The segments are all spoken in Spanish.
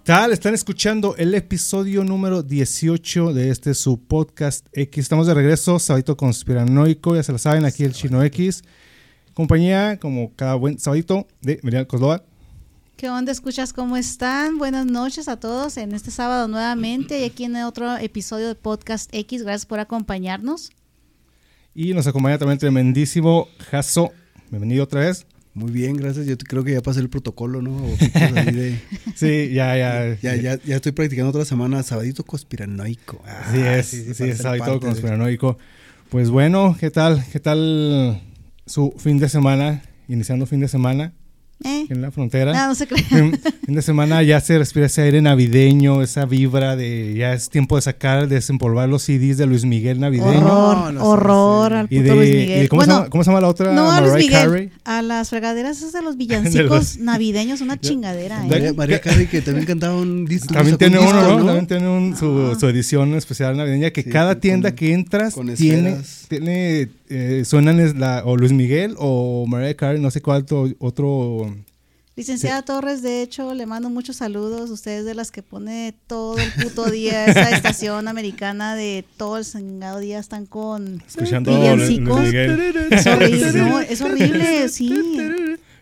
¿Qué tal? Están escuchando el episodio número 18 de este su podcast X. Estamos de regreso, Sabadito Conspiranoico, ya se lo saben, aquí el Chino X. Compañía, como cada buen sabadito, de Miriam Córdoba. ¿Qué onda? ¿Escuchas cómo están? Buenas noches a todos en este sábado nuevamente y aquí en otro episodio de Podcast X. Gracias por acompañarnos. Y nos acompaña también el tremendísimo Jaso. Bienvenido otra vez. Muy bien, gracias. Yo creo que ya pasé el protocolo, ¿no? Ojitos ahí de- Sí, ya, ya. ya, ya, ya estoy practicando otra semana, sabadito conspiranoico. Ah, Así es, sí, sí, sí, es Sabadito de- Conspiranoico. Pues bueno, ¿qué tal? ¿Qué tal su fin de semana? Iniciando fin de semana ¿Eh? en la frontera. No, no se crean. fin, fin de semana ya se respira ese aire navideño, esa vibra de ya es tiempo de sacar, de desempolvar los CDs de Luis Miguel navideño. Horror, No, horror al Y puto de, Luis y Miguel. de- ¿cómo, se llama, cómo se llama la otra? no a Luis Miguel, a las fregaderas esas de los De villancicos los- navideños, una chingadera, de- ¿eh? María, María Carey, que también cantaba un disco. También un tiene uno, disco, ¿no? También tiene un- su, su edición especial navideña que Sí, cada con- tienda que entras con tiene, esferas. tiene eh, suenan es la, o Luis Miguel o Mariah Carey, no sé cuál otro, otro Licenciada Torres, de hecho, le mando muchos saludos. Usted es de las que pone todo el puto día esa estación americana de todo el sangado día están con escuchando Luis villancicos. Miguel. Es horrible, no, es horrible, sí.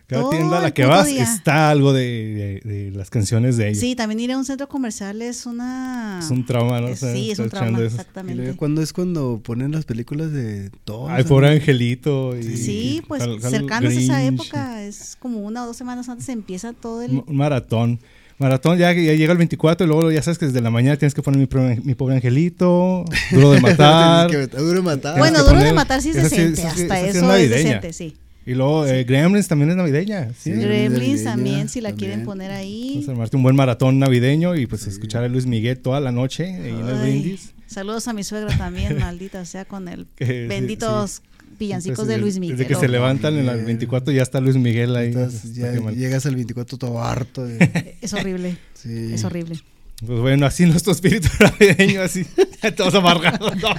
Cada Todo tienda a la que vas día. está algo de, de- de las canciones de ellos. Sí, también ir a un centro comercial es una... Es un trauma, ¿no? Eh, Estar- Sí, es un trauma, eso. Exactamente. ¿cuándo es cuando ponen las películas de todo? Ay, pobre Angelito. Y, Sí, pues Hal- Hal cercanos a esa Grinch. época, es como una o dos semanas antes empieza todo el... Un maratón. Maratón, ya, ya llega el 24 y luego ya sabes que desde la mañana tienes que poner mi, pro- mi pobre angelito, duro de matar. Que duro matar. Bueno, duro de poner- matar sí es decente, sí- hasta esa sí es eso es decente, sí. Y luego eh, Gremlins también es navideña. ¿sí? Sí. Gremlins navideña, también, si la también. quieren poner ahí. Entonces, armarte un buen maratón navideño y pues escuchar a Luis Miguel toda la noche ahí en el Ay, brindis. Saludos a mi suegra también, maldita sea, con el Que sí, benditos villancicos Entonces, de Luis Desde Miguel. que se levantan en el Miguel. 24 ya está Luis Miguel ahí. Entonces, ya qué mal. llegas al 24 todo harto. de- Es horrible, sí. es horrible. Pues bueno, así nuestro espíritu navideño, así, todos amargados, ¿no?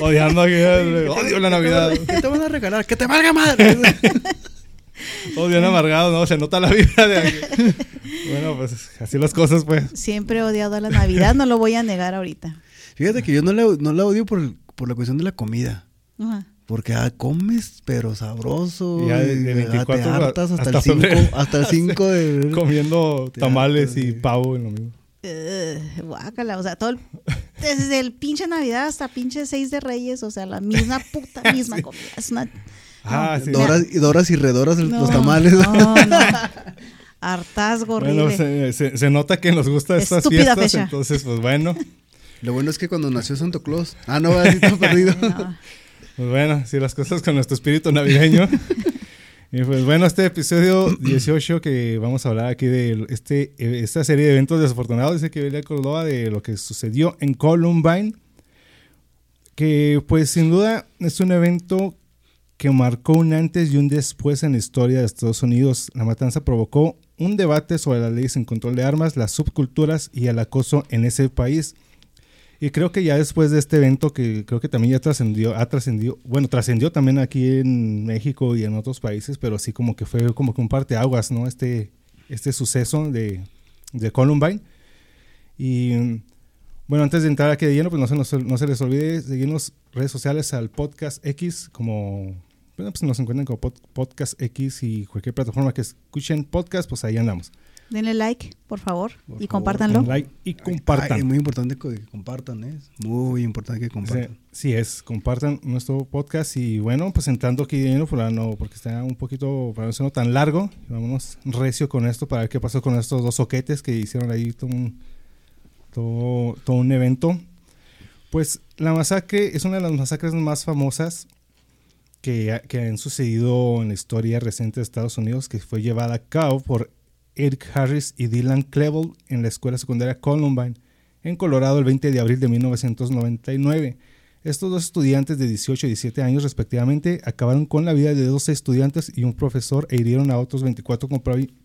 odiando, odio la Navidad, ¿Qué te van a regalar? ¡Que te valga madre! odian amargados, ¿no? Se nota la vida de aquí. Bueno, pues así las cosas, pues. Siempre he odiado a la Navidad, no lo voy a negar ahorita. Fíjate que yo no la, no la odio por, por la cuestión de la comida. Ajá. Porque ah, comes, pero sabroso. Y ya de- de ah, 24 te hartas hasta, hasta el 5. febrero. Hasta el 5 de... Comiendo tamales hartas, y pavo en lo mismo. Ugh, guácala, o sea, todo el- desde el pinche Navidad hasta pinche 6 de Reyes, o sea, la misma puta misma comida. Es una Ah, sí. Doras, y doras y redoras No, los tamales. No, no. Hartazgo. Bueno, se, se- se nota que nos gusta estas Estúpida fiestas, fecha. entonces, pues bueno. Lo bueno es que cuando nació Santo Claus. Ah, no, así todo perdido. No. Pues bueno, sí, las cosas con nuestro espíritu navideño. Y pues bueno, este episodio 18 que vamos a hablar aquí de este, esta serie de eventos desafortunados, dice que Belia Córdoba, de lo que sucedió en Columbine, que pues sin duda es un evento que marcó un antes y un después en la historia de Estados Unidos. La matanza provocó un debate sobre las leyes en control de armas, las subculturas y el acoso en ese país. Y creo que ya después de este evento, que creo que también ya trascendió, ha trascendido, bueno, trascendió también aquí en México y en otros países, pero sí como que fue como que un parteaguas, ¿no? Este, este suceso de, de Columbine. Y bueno, antes de entrar aquí de lleno, pues no se, nos- no se les olvide seguirnos redes sociales al podcast X, como, bueno, pues nos encuentran como pod- podcast X y cualquier plataforma que escuchen podcast, pues ahí andamos. Denle like, por favor, Por y favor, compártanlo. Like y compartan. Ay, es muy importante que compartan, ¿eh? Es Muy importante que compartan. sí es, compartan nuestro podcast y bueno, pues entrando aquí no, porque está un poquito, para no ser tan largo, vámonos recio con esto para ver qué pasó con estos dos soquetes que hicieron ahí todo un, todo, todo un evento. Pues la masacre es una de las masacres más famosas que, que han sucedido en la historia reciente de Estados Unidos, que fue llevada a cabo por Eric Harris y Dylan Klebold en la escuela secundaria Columbine, en Colorado, el 20 de abril de 1999. Estos dos estudiantes de 18 y 17 años respectivamente acabaron con la vida de 12 estudiantes y un profesor e hirieron a otros 24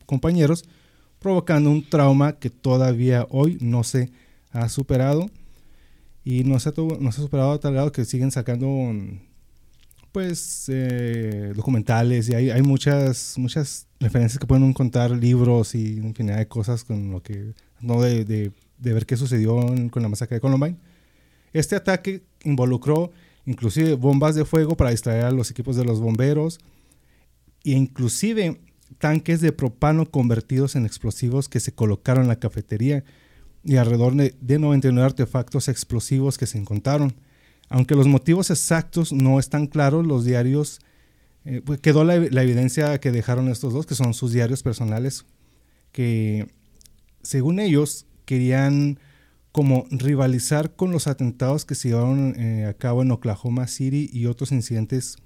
compañeros, provocando un trauma que todavía hoy no se ha superado y no se ha, no se ha superado a tal grado que siguen sacando pues eh, documentales y hay, hay, muchas muchas referencias que pueden contar libros y infinidad de cosas con lo que no de, de, ver qué sucedió con la masacre de Columbine este ataque involucró inclusive bombas de fuego para distraer a los equipos de los bomberos e inclusive tanques de propano convertidos en explosivos que se colocaron en la cafetería y alrededor de 99 artefactos explosivos que se encontraron. Aunque los motivos exactos no están claros, los diarios, eh, pues quedó la, evidencia que dejaron estos dos, que son sus diarios personales, que según ellos querían como rivalizar con los atentados que se llevaron eh, a cabo en Oklahoma City y otros incidentes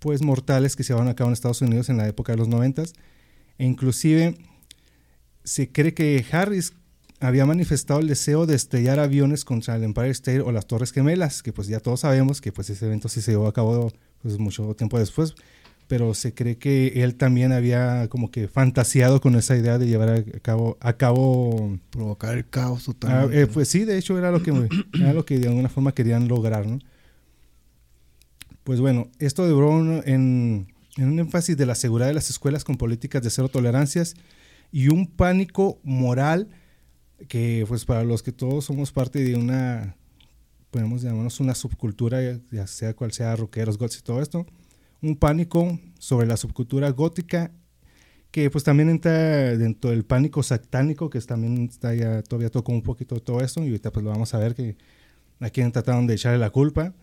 pues mortales que se llevaron a cabo en Estados Unidos en la época de los noventas. E inclusive se cree que Harris había manifestado el deseo de estrellar aviones contra el Empire State o las Torres Gemelas, que pues ya todos sabemos que pues ese evento sí se llevó a cabo pues mucho tiempo después, pero se cree que él también había como que fantaseado con esa idea de llevar a cabo, a cabo provocar el caos total. Ah, eh, pues sí, de hecho era lo que era lo que de alguna forma querían lograr, ¿no? Pues bueno, esto duró en, en un énfasis de la seguridad de las escuelas con políticas de cero tolerancias y un pánico moral que pues para los que todos somos parte de una podemos llamarnos una subcultura ya sea cual sea rockeros, goths y todo esto un pánico sobre la subcultura gótica que pues también entra dentro del pánico satánico que también está ya todavía tocó un poquito todo esto y ahorita pues lo vamos a ver que aquí trataron de echarle la culpa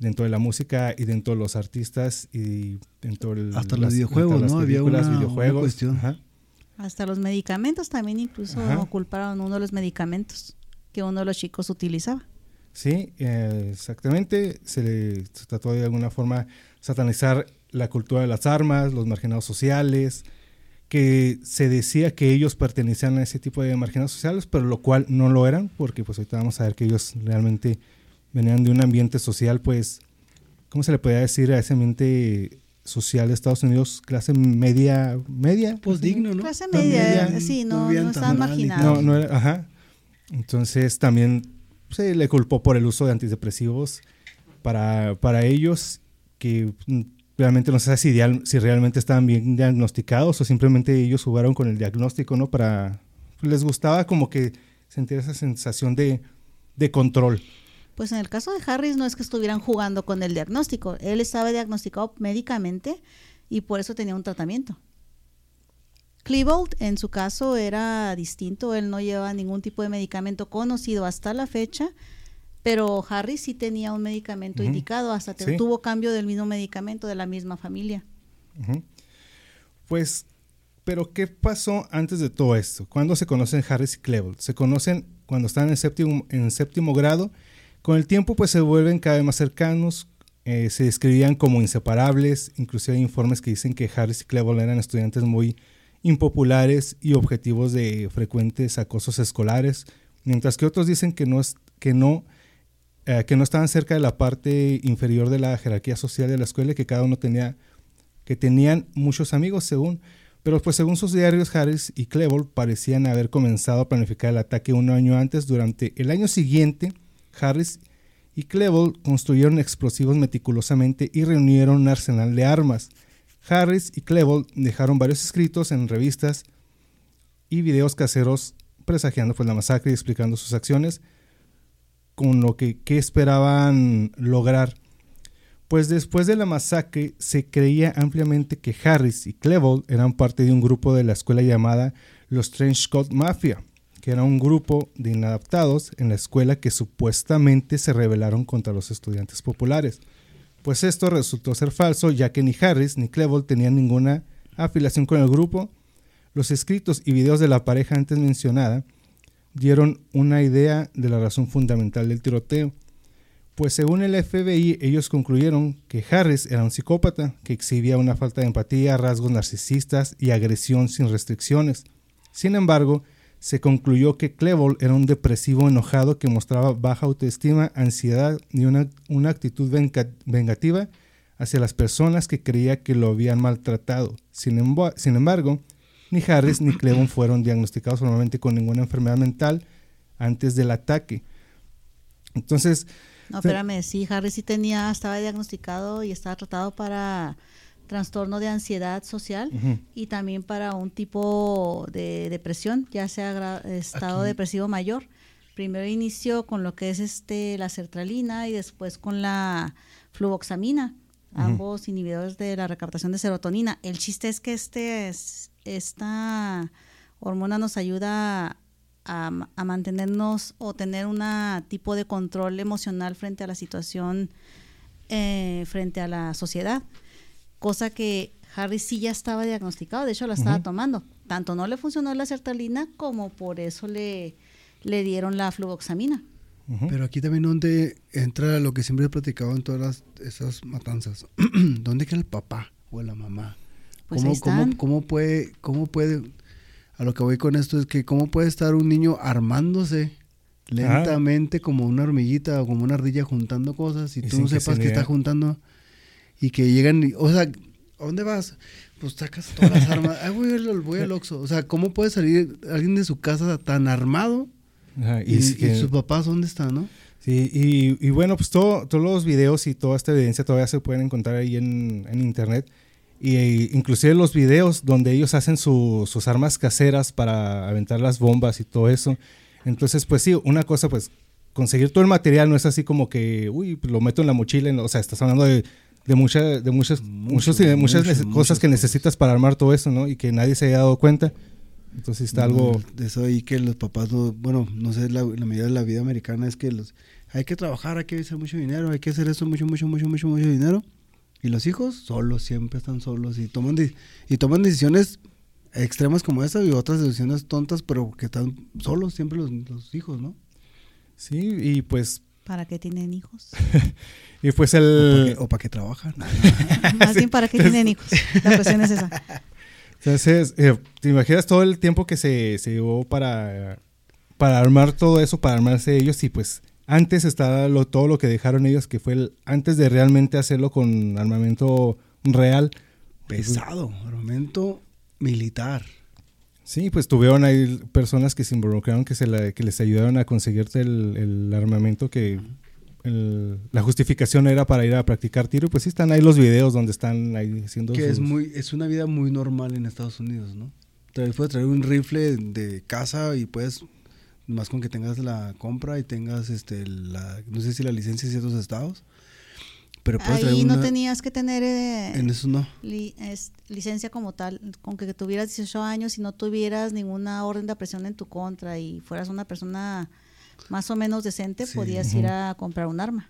dentro de la música y dentro de los artistas y dentro del hasta los videojuegos, ¿no? Había una, videojuegos, cuestión. Hasta los medicamentos también incluso culparon uno de los medicamentos que uno de los chicos utilizaba. Sí, eh, exactamente. Se le trató de alguna forma satanizar la cultura de las armas, los marginados sociales, que se decía que ellos pertenecían a ese tipo de marginados sociales, pero lo cual no lo eran, porque pues ahorita vamos a ver que ellos realmente venían de un ambiente social, pues, ¿cómo se le podría decir a ese ambiente social de Estados Unidos? Clase media, media. Pues digno, ¿no? Clase media, sí, no, no, estaban marginados. No, no era, ajá. Entonces también se le culpó por el uso de antidepresivos para, para ellos que realmente no sé si, si realmente estaban bien diagnosticados o simplemente ellos jugaron con el diagnóstico, ¿no? Para, les gustaba como que sentir esa sensación de, de control. Pues en el caso de Harris no es que estuvieran jugando con el diagnóstico, él estaba diagnosticado médicamente y por eso tenía un tratamiento. Klebold en su caso era distinto, él no llevaba ningún tipo de medicamento conocido hasta la fecha pero Harry sí tenía un medicamento indicado, hasta tuvo cambio del mismo medicamento de la misma familia. Pues, pero ¿qué pasó antes de todo esto? ¿Cuándo se conocen Harris y Klebold? Se conocen cuando están en séptimo, en séptimo grado. Con el tiempo, pues se vuelven cada vez más cercanos. Eh, se describían como inseparables. Inclusive hay informes que dicen que Harris y Klebold eran estudiantes muy impopulares y objetivos de frecuentes acosos escolares. Mientras que otros dicen que no, que no eh, que no estaban cerca de la parte inferior de la jerarquía social de la escuela y que cada uno tenía, que tenían muchos amigos según, pero pues según sus diarios Harris y Klebold parecían haber comenzado a planificar el ataque un año antes. Durante el año siguiente, Harris y Klebold construyeron explosivos meticulosamente y reunieron un arsenal de armas. Harris y Klebold dejaron varios escritos en revistas y videos caseros presagiando pues la masacre y explicando sus acciones con lo que, esperaban lograr. Pues después de la masacre se creía ampliamente que Harris y Klebold eran parte de un grupo de la escuela llamada los Trench Coat Mafia, que era un grupo de inadaptados en la escuela que supuestamente se rebelaron contra los estudiantes populares. Pues esto resultó ser falso, ya que ni Harris ni Klebold tenían ninguna afiliación con el grupo. Los escritos y videos de la pareja antes mencionada dieron una idea de la razón fundamental del tiroteo. Pues según el FBI, ellos concluyeron que Harris era un psicópata que exhibía una falta de empatía, rasgos narcisistas y agresión sin restricciones. Sin embargo, se concluyó que Klebold era un depresivo enojado que mostraba baja autoestima, ansiedad y una, una actitud venga- vengativa hacia las personas que creía que lo habían maltratado. Sin, embo- sin embargo, ni Harris ni Klebold fueron diagnosticados formalmente con ninguna enfermedad mental antes del ataque. Entonces, No, espérame, sí, Harry sí tenía, estaba diagnosticado y estaba tratado para trastorno de ansiedad social y también para un tipo de depresión, ya sea estado Aquí- depresivo mayor. Primero inició con lo que es este la sertralina y después con la fluvoxamina, ambos inhibidores de la recaptación de serotonina. El chiste es que este es- esta hormona nos ayuda a, a mantenernos o tener un tipo de control emocional frente a la situación, eh, frente a la sociedad, cosa que Harry sí ya estaba diagnosticado, de hecho la estaba tomando. Tanto no le funcionó la sertralina como por eso le, le dieron la fluvoxamina. Pero aquí también donde entra lo que siempre he platicado en todas las, esas matanzas. ¿Dónde queda el papá o la mamá? Pues ¿Cómo, ahí cómo- están. cómo puede, cómo puede, a lo que voy con esto es que cómo puede estar un niño armándose lentamente como una hormiguita o como una ardilla juntando cosas y Y tú no que sepas se que está juntando y que llegan, y- o sea, ¿a dónde vas? Pues sacas todas las armas. Ay, voy al, voy al Oxxo. O sea, ¿cómo puede salir alguien de su casa tan armado? Ajá, Y, es y que- sus papás dónde están, no? Sí, y, y bueno, pues todo, todos los videos y toda esta evidencia todavía se pueden encontrar ahí en, en internet. Y e inclusive los videos donde ellos hacen su- sus armas caseras para aventar las bombas y todo eso. Entonces, pues sí, una cosa, pues conseguir todo el material no es así como que, uy, pues, lo meto en la mochila. o sea, estás hablando de, de, mucha- de muchas, Mucho, muchos, y- muchas mucho, nece- muchas cosas que cosas. necesitas para armar todo eso, ¿no? Y que nadie se haya dado cuenta. Entonces está algo... De eso ahí que los papás, no, bueno, no sé, la, la medida de la vida americana es que los hay que trabajar, hay que hacer mucho dinero, hay que hacer eso, mucho, mucho, mucho, mucho, mucho dinero. Y los hijos solos, siempre están solos y toman, de- y toman decisiones extremas como esta y otras decisiones tontas, pero que están solos siempre los, los hijos, ¿no? Sí, y pues... ¿Para qué tienen hijos? Y pues O para el... o pa' trabajan. Más bien, ¿para qué tienen hijos? La cuestión es esa. Entonces, eh, ¿te imaginas todo el tiempo que se, se llevó para, para armar todo eso, para armarse ellos? Y pues antes estaba lo, todo lo que dejaron ellos, que fue el, antes de realmente hacerlo con armamento real. Pesado, armamento militar. Sí, pues tuvieron ahí personas que se involucraron, que, se la- que les ayudaron a conseguirte el, el armamento que... el- la justificación era para ir a practicar tiro, pues sí están ahí los videos donde están ahí haciendo Que es muy, es una vida muy normal en Estados Unidos, ¿no? Te puedes traer un rifle de casa y puedes, más con que tengas la compra y tengas, este, la, no sé si la licencia en ciertos estados, pero puedes traer Ahí no una- tenías que tener eh, en eso no. li- es- licencia como tal, con que tuvieras 18 años y no tuvieras ninguna orden de presión en tu contra y fueras una persona más o menos decente, Sí. podías ir a comprar un arma.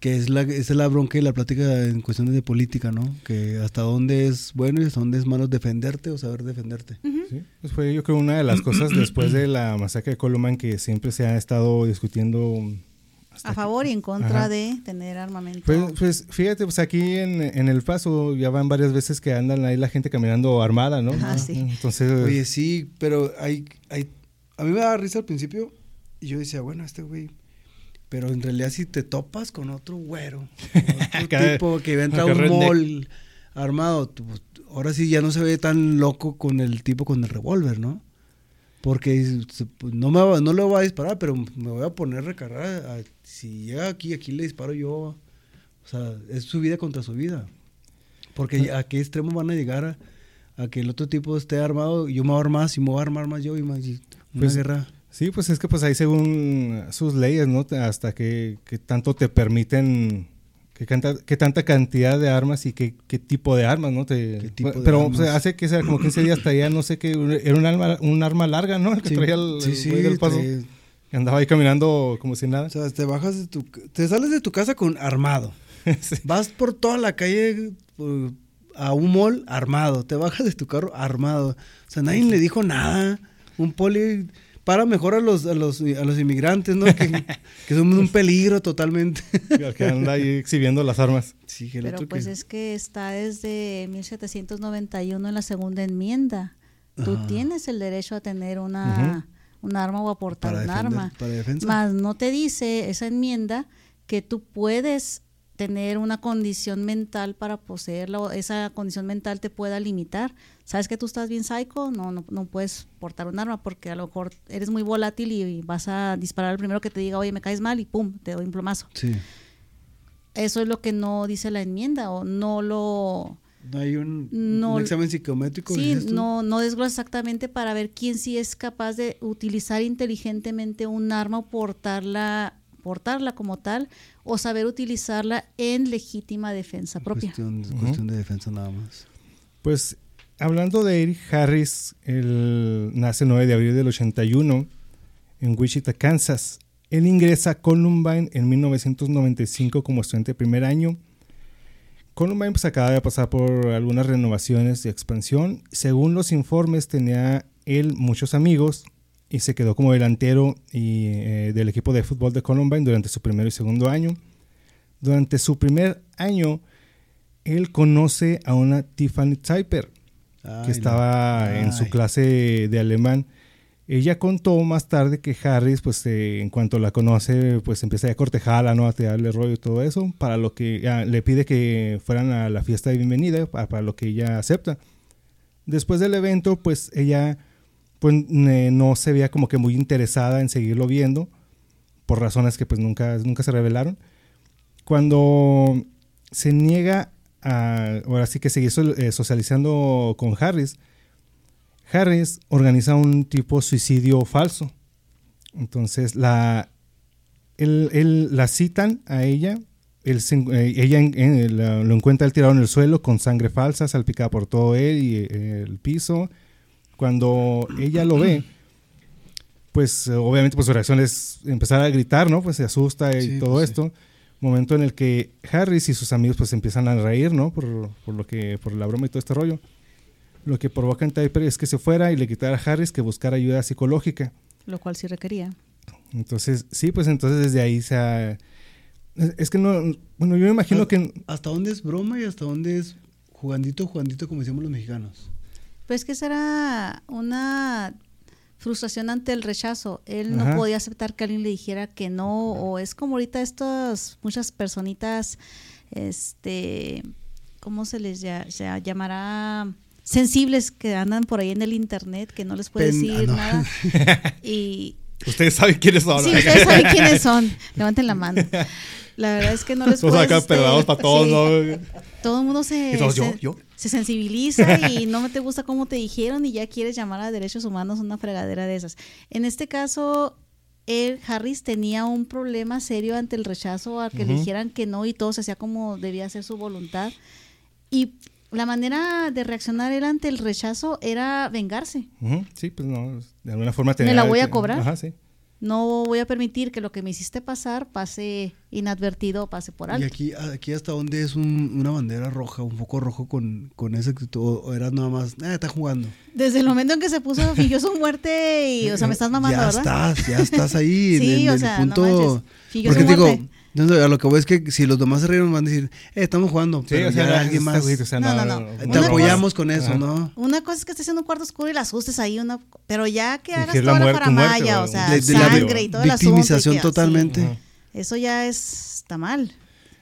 Que es la, esa es la bronca y la plática en cuestiones de política, ¿no? Que hasta dónde es bueno y hasta dónde es malo defenderte o saber defenderte. Sí, pues fue yo creo una de las cosas después de la masacre de Columbine que siempre se ha estado discutiendo A favor y en contra Ajá. de tener armamento. Pues, pues, fíjate, pues aquí en, en El Paso ya van varias veces que andan ahí la gente caminando armada, ¿no? Ah, sí. Entonces, Oye, sí, pero hay, hay, a mí me daba risa al principio y yo decía, bueno, este güey, pero en realidad si te topas con otro güero, otro tipo que va a entrar a acá un mall armado, tú, pues, ahora sí ya no se ve tan loco con el tipo con el revólver, ¿no? Porque pues, no, me va- no le voy a disparar, pero me voy a poner a recargar. a- si llega aquí, aquí le disparo yo. O sea, es su vida contra su vida. Porque a qué extremo van a llegar a, a que el otro tipo esté armado yo me voy a armar más y me voy a armar más yo y más y una Pues, guerra. Sí, pues es que pues ahí según sus leyes, ¿no? Hasta que, que tanto te permiten, que, canta, que tanta cantidad de armas y qué, tipo de armas, ¿no? Te, ¿Qué tipo de pero armas? pues, hace que sea como 15 días traía, no sé qué, era un arma, un arma larga, ¿no? El que Sí, traía el, sí, el sí, del paso. Andaba ahí caminando como si nada. o sea, te bajas de tu, te sales de tu casa con armado. Vas por toda la calle por- a un mall armado. Te bajas de tu carro armado. O sea, nadie le dijo nada. Un poli para mejor a los, a los, a los inmigrantes, ¿no? Que, que son un peligro totalmente. Que anda ahí exhibiendo las armas. Sí, que el Pero otro pues que- es que está desde 1791 en la segunda enmienda. Tú Ajá. tienes el derecho a tener una, un arma o a portar para un defender, arma. para defensa. Más no te dice esa enmienda que tú puedes tener una condición mental para poseerla o esa condición mental te pueda limitar. ¿Sabes que tú estás bien psycho? No, no, no puedes portar un arma porque a lo mejor eres muy volátil y vas a disparar al primero que te diga, oye, me caes mal y pum, te doy un plomazo. Sí. Eso es lo que no dice la enmienda o no lo... No hay un, No- un examen psicométrico. Sí, no, no desglosa exactamente para ver quién sí es capaz de utilizar inteligentemente un arma o portarla, portarla como tal o saber utilizarla en legítima defensa propia. Cuestión, cuestión de defensa nada más. Pues hablando de Eric Harris, él nace el 9 de abril del 81 en Wichita, Kansas. Él ingresa a Columbine en 1995 como estudiante de primer año. Columbine pues, acaba de pasar por algunas renovaciones y expansión. Según los informes, tenía él muchos amigos y se quedó como delantero y, eh, del equipo de fútbol de Columbine durante su primero y segundo año. Durante su primer año, él conoce a una Tiffany Typer Ay, que estaba no. en su clase de alemán. Ella contó más tarde que Harris, pues eh, en cuanto la conoce, pues empieza a cortejarla, ¿no? A tirarle rollo y todo eso, para lo que ah, le pide que fueran a la fiesta de bienvenida, para, para lo que ella acepta. Después del evento, pues ella pues, no se veía como que muy interesada en seguirlo viendo, por razones que pues nunca, nunca se revelaron. Cuando se niega a, ahora sí que seguir eh, socializando con Harris, Harris organiza un tipo suicidio falso. Entonces la, él, él- la citan a ella, él se eh, ella lo encuentra él tirado en el suelo con sangre falsa, salpicada por todo él y eh, el piso. Cuando ella lo ve, pues eh, obviamente pues su reacción es empezar a gritar, ¿no? Pues se asusta y Sí, todo pues, sí. esto. Momento en el que Harris y sus amigos pues empiezan a reír, ¿no? Por, por lo que, por la broma y todo este rollo. Lo que provoca en Typer es que se fuera y le quitara a Harris que buscara ayuda psicológica. Lo cual sí requería. Entonces, sí, pues entonces desde ahí se ha... Es, es que no... Bueno, yo me imagino que... ¿Hasta dónde es broma y hasta dónde es jugandito, jugandito, como decimos los mexicanos? Pues que será una frustración ante el rechazo. Él Ajá. no podía aceptar que alguien le dijera que no, o es como ahorita estas muchas personitas, este, ¿cómo se les ya- se llamará? Sensibles que andan por ahí en el internet, que no les puede Pen- decir ah, no. nada. Y Ustedes saben quiénes son. sí, ustedes saben quiénes son. Levanten la mano. La verdad es que no les puedes. acá este, pegados para todos, sí. ¿no? todo el mundo se, Y todos, yo, se, yo. se sensibiliza y no te gusta cómo te dijeron y ya quieres llamar a derechos humanos una fregadera de esas. En este caso, él, Harris tenía un problema serio ante el rechazo, a que le dijeran que no y todo se hacía como debía ser su voluntad. Y la manera de reaccionar él ante el rechazo era vengarse. Sí, pues no, de alguna forma ¿Me tenía la voy a cobrar? Ajá, sí. No voy a permitir que lo que me hiciste pasar pase inadvertido o pase por Y alto. aquí, aquí hasta dónde es un- una bandera roja, un foco rojo con, con esa actitud, o o era nada más, eh, está jugando. Desde el momento en que se puso, fingió su muerte y, o sea, me estás mamando, ya ¿verdad? estás, ya estás ahí en- Sí, en, o el sea, no punto. manches. Porque su digo, no, a lo que voy es que si los demás se rieron van a decir, eh, estamos jugando, Sí, pero o sea, ya no, alguien más. güey, o sea, No, no, no. te apoyamos con eso, Ajá. ¿no? Una cosa es que estés en un cuarto oscuro y la asustes ahí, una, pero ya que hagas la toda la faramaya, o- sea, De- de la sangre y todo el asunto. victimización que- totalmente. Sí, eso ya es, está mal.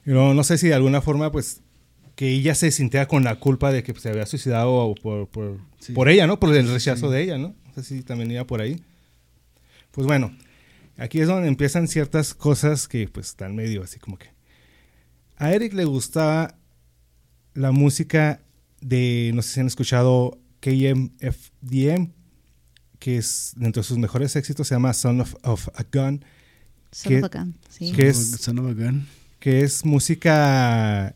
No, no sé si de alguna forma, pues, que ella se sintiera con la culpa de que pues, se había suicidado o por, por, Sí. por ella, ¿no? Por el rechazo de ella, ¿no? No sé si también iba por ahí. Pues bueno, aquí es donde empiezan ciertas cosas que pues están medio así como que... A Eric le gustaba la música de, no sé si han escuchado KMFDM, que es dentro de sus mejores éxitos, se llama Son of, of a Gun, Son ¿Qué- of a gun, sí. es- Son of a gun. que es música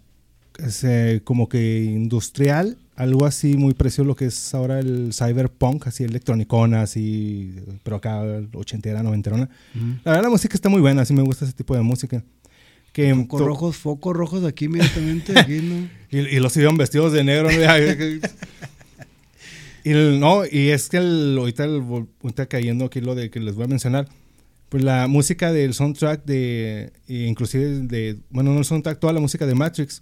es, eh, como que industrial, algo así muy precioso lo que es ahora el cyberpunk, así electronicona, así, pero acá ochentera, noventerona. La verdad la música está muy buena, así me gusta ese tipo de música. Que Focos rojos, focos rojos aquí inmediatamente, aquí, ¿no? y, y los iban vestidos de negro. Y el- no, y es que el- ahorita, el, ahorita cayendo aquí lo de que les voy a mencionar, pues la música del soundtrack de, e inclusive de, bueno, no el soundtrack, toda la música de Matrix,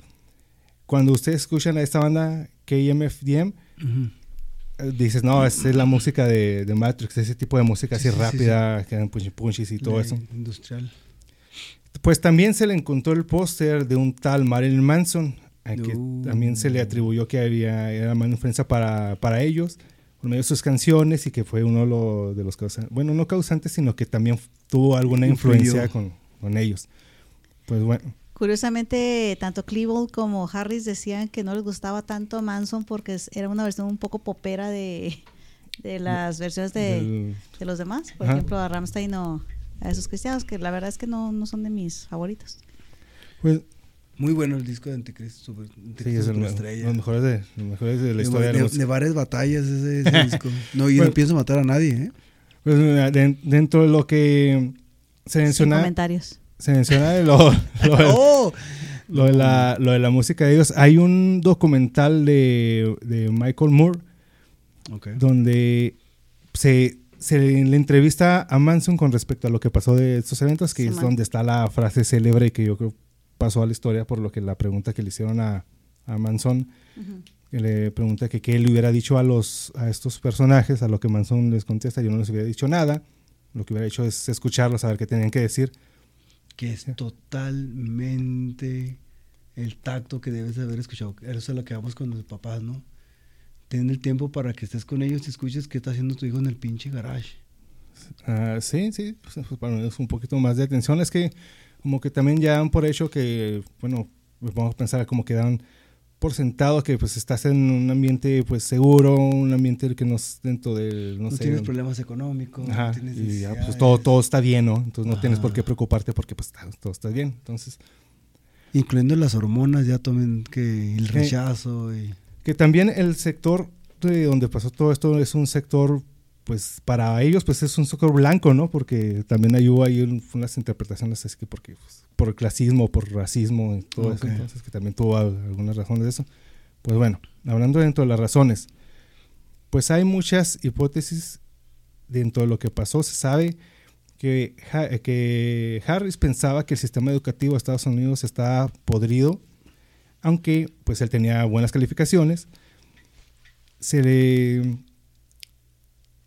cuando ustedes escuchan a esta banda KMFDM, Ujú. eh, dices, no, esa es la música de, de Matrix, ese tipo de música Sí, así sí, sí, rápida, que dan punchy punchies y todo De eso. Industrial. Pues también se le encontró el póster de un tal Marilyn Manson, a que No. también se le atribuyó que había era mala influencia para, para ellos, por medio de sus canciones y que fue uno lo- de los causantes, bueno, no causantes, sino que también tuvo alguna Influyó. influencia con, con ellos. Pues bueno, Curiosamente, tanto Klebold como Harris decían que no les gustaba tanto Manson porque es- era una versión un poco popera de, de las versiones de, del- de los demás. Por Ajá. ejemplo, a Ramstein o a esos cristianos, que la verdad es que no, no son de mis favoritos. pues, Muy bueno el disco de Anticristo. Super, sí, Anticristo es el- Superestrella. los mejores de, los mejores de la de, historia de, varias batallas ese, ese disco. No, y Bueno. no pienso matar a nadie, ¿eh? Pues, dentro de lo que se Sin menciona, comentarios. Se menciona de lo, ¡Oh! Lo de, la, lo de la música de ellos. Hay un documental de, de Michael Moore donde se, se le entrevista a Manson con respecto a lo que pasó de estos eventos, que Sí, es man. donde está la frase célebre que yo creo pasó a la historia por lo que la pregunta que le hicieron a, a Manson, que le pregunta que qué le hubiera dicho a, los, a estos personajes, a lo que Manson les contesta, yo no les hubiera dicho nada. Lo que hubiera hecho es escucharlos, saber qué tenían que decir. Que es totalmente el tacto que debes de haber escuchado. Eso es lo que vamos con los papás, ¿no? Ten el tiempo para que estés con ellos y escuches qué está haciendo tu hijo en el pinche garage. Ah, sí, sí, pues, pues, para mí es un poquito más de atención. Es que como que también ya dan por hecho que, bueno, vamos a pensar como que dan por sentado que pues estás en un ambiente pues seguro, un ambiente que no es dentro del, no, No, sé. tienes problemas económicos, Ajá, no tienes y ya, pues necesidades. todo, todo está bien, ¿no? Entonces no tienes por qué Ajá. preocuparte porque pues todo está bien. Entonces, Incluyendo las hormonas, ya tomen que el Sí. rechazo y... que también el sector de donde pasó todo esto es un sector pues para ellos pues es un sector blanco no porque también ahí hubo ahí un- unas interpretaciones es que porque pues, por clasismo por racismo y todo Ok. eso entonces que también tuvo al- algunas razones de eso. Pues bueno hablando dentro de las razones pues hay muchas hipótesis dentro de lo que pasó. Se sabe que, Ha- que Harris pensaba que el sistema educativo de Estados Unidos estaba podrido aunque pues él tenía buenas calificaciones. Se le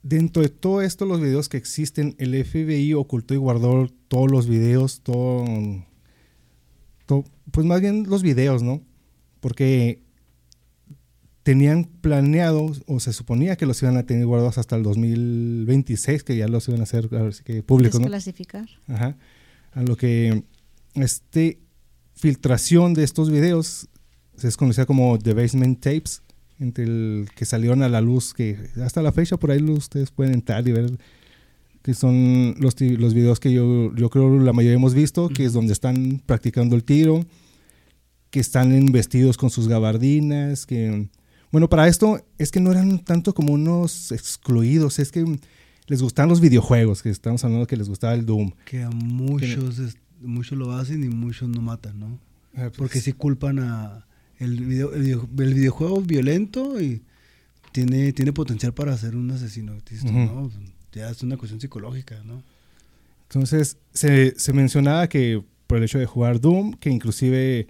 dentro de todo esto los videos que existen el FBI ocultó y guardó todos los videos todo, to- pues más bien los videos no porque tenían planeado o se suponía que los iban a tener guardados hasta el 2026 que ya los iban a hacer a ver si que públicos no Desclasificar. Ajá. A lo que este filtración de estos videos se es conocida como The Basement Tapes, entre el que salieron a la luz, que hasta la fecha por ahí ustedes pueden entrar y ver que son los, los videos que yo, yo creo la mayoría hemos visto, que es donde están practicando el tiro, que están vestidos con sus gabardinas, que... Bueno, para esto es que no eran tanto como unos excluidos, es que les gustaban los videojuegos, que estamos hablando que les gustaba el Doom. Que a muchos, es- muchos lo hacen y muchos no matan, ¿no? Ah, pues, Porque sí culpan a el, video, el, video- el videojuego es violento y tiene, tiene potencial para ser un asesino. Dices no, ya es una cuestión psicológica, ¿no? Entonces, se, se mencionaba que por el hecho de jugar Doom, que inclusive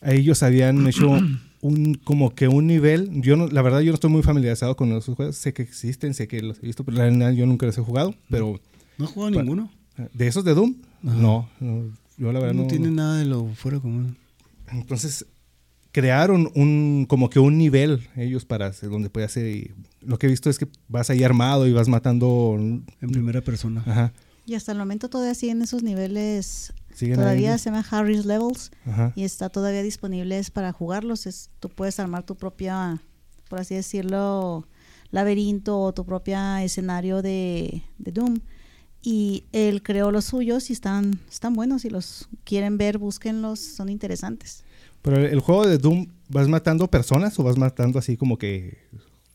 a ellos habían hecho un como que un nivel. Yo no, la verdad, yo no estoy muy familiarizado con esos juegos. Sé que existen, sé que los he visto, pero la verdad yo nunca los he jugado. Pero ¿No has jugado ninguno? de esos de Doom, no, no, Yo la verdad No, no. tiene nada de lo fuera común. Entonces, crearon un como que un nivel ellos para hacer, donde puede hacer. y lo que he visto es que vas ahí armado y vas matando. En primera persona. Ajá. Y hasta el momento todavía siguen esos niveles. Siguen Todavía ahí. se llama Harris Levels Ajá. y está todavía disponibles para jugarlos. Es, tú puedes armar tu propia, por así decirlo, laberinto o tu propia escenario de, de Doom. Y él creó los suyos y están, están buenos. Si los quieren ver, búsquenlos, son interesantes. Pero el, juego de Doom, ¿vas matando personas o vas matando así como que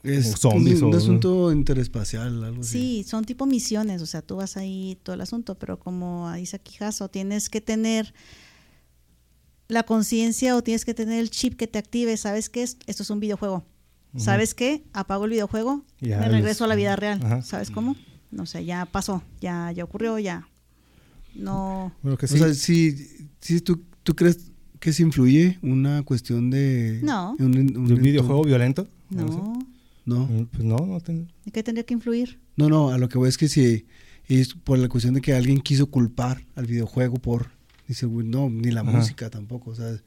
Es Como zombies un, un o- asunto interespacial, algo así. Sí, son tipo misiones, o sea, tú vas ahí todo el asunto, pero como dice aquí Jaso, tienes que tener la conciencia o tienes que tener el chip que te active, ¿sabes qué es? Esto es un videojuego. ¿Sabes qué? Apago el videojuego, Ya me regreso a la vida real. Ajá. ¿Sabes cómo? No sé, ya pasó, ya, ya ocurrió, ya. No. Bueno, que O sí. sea, si, si tú, tú crees que se influye una cuestión de... No. Un, un- ¿De un videojuego violento? sé. No. No, Mm, Pues no, no ten- ¿De qué tendría que influir? no, no, a lo que voy es que si es por la cuestión de que alguien quiso culpar al videojuego por... Dice, güey, no, ni la Ajá. música tampoco, o sea...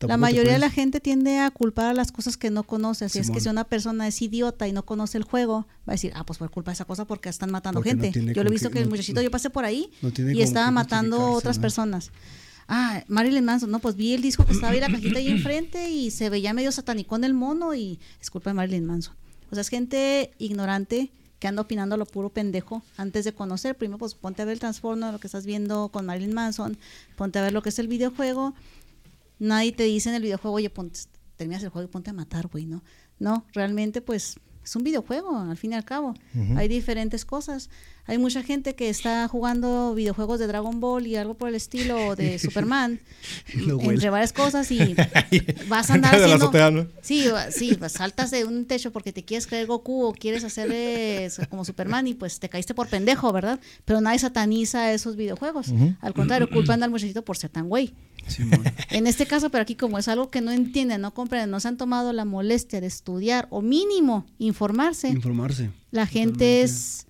La mayoría de la gente tiende a culpar a las cosas que no conoce. Así es que si una persona es idiota y no conoce el juego, va a decir, ah, pues por culpa de esa cosa porque están matando Porque no gente. yo lo he visto que el no- muchachito, yo pasé por ahí no y estaba matando otras ¿no? personas. Ah, Marilyn Manson, no, pues vi el disco que estaba ahí la cajita ahí enfrente y se veía medio satanicón el mono y es culpa de Marilyn Manson. O sea, es gente ignorante que anda opinando lo puro pendejo antes de conocer. Primero, pues ponte a ver el transformo lo que estás viendo con Marilyn Manson, ponte a ver lo que es el videojuego. Nadie te dice en el videojuego, oye, ponte, terminas el juego y ponte a matar, güey, ¿no? No, realmente, pues es un videojuego, al fin y al cabo. Hay diferentes cosas. Hay mucha gente que está jugando videojuegos de Dragon Ball y algo por el estilo de Superman, entre varias cosas, y vas a andar haciendo... azotea, ¿no? Sí, sí, pues, saltas de un techo porque te quieres creer Goku o quieres hacer eh, como Superman y pues te caíste por pendejo, ¿verdad? Pero nadie sataniza esos videojuegos. Al contrario, culpan al muchachito por ser tan güey. En este caso, pero aquí como es algo que no entienden, no comprenden, no se han tomado la molestia de estudiar o mínimo informarse, Informarse. la gente es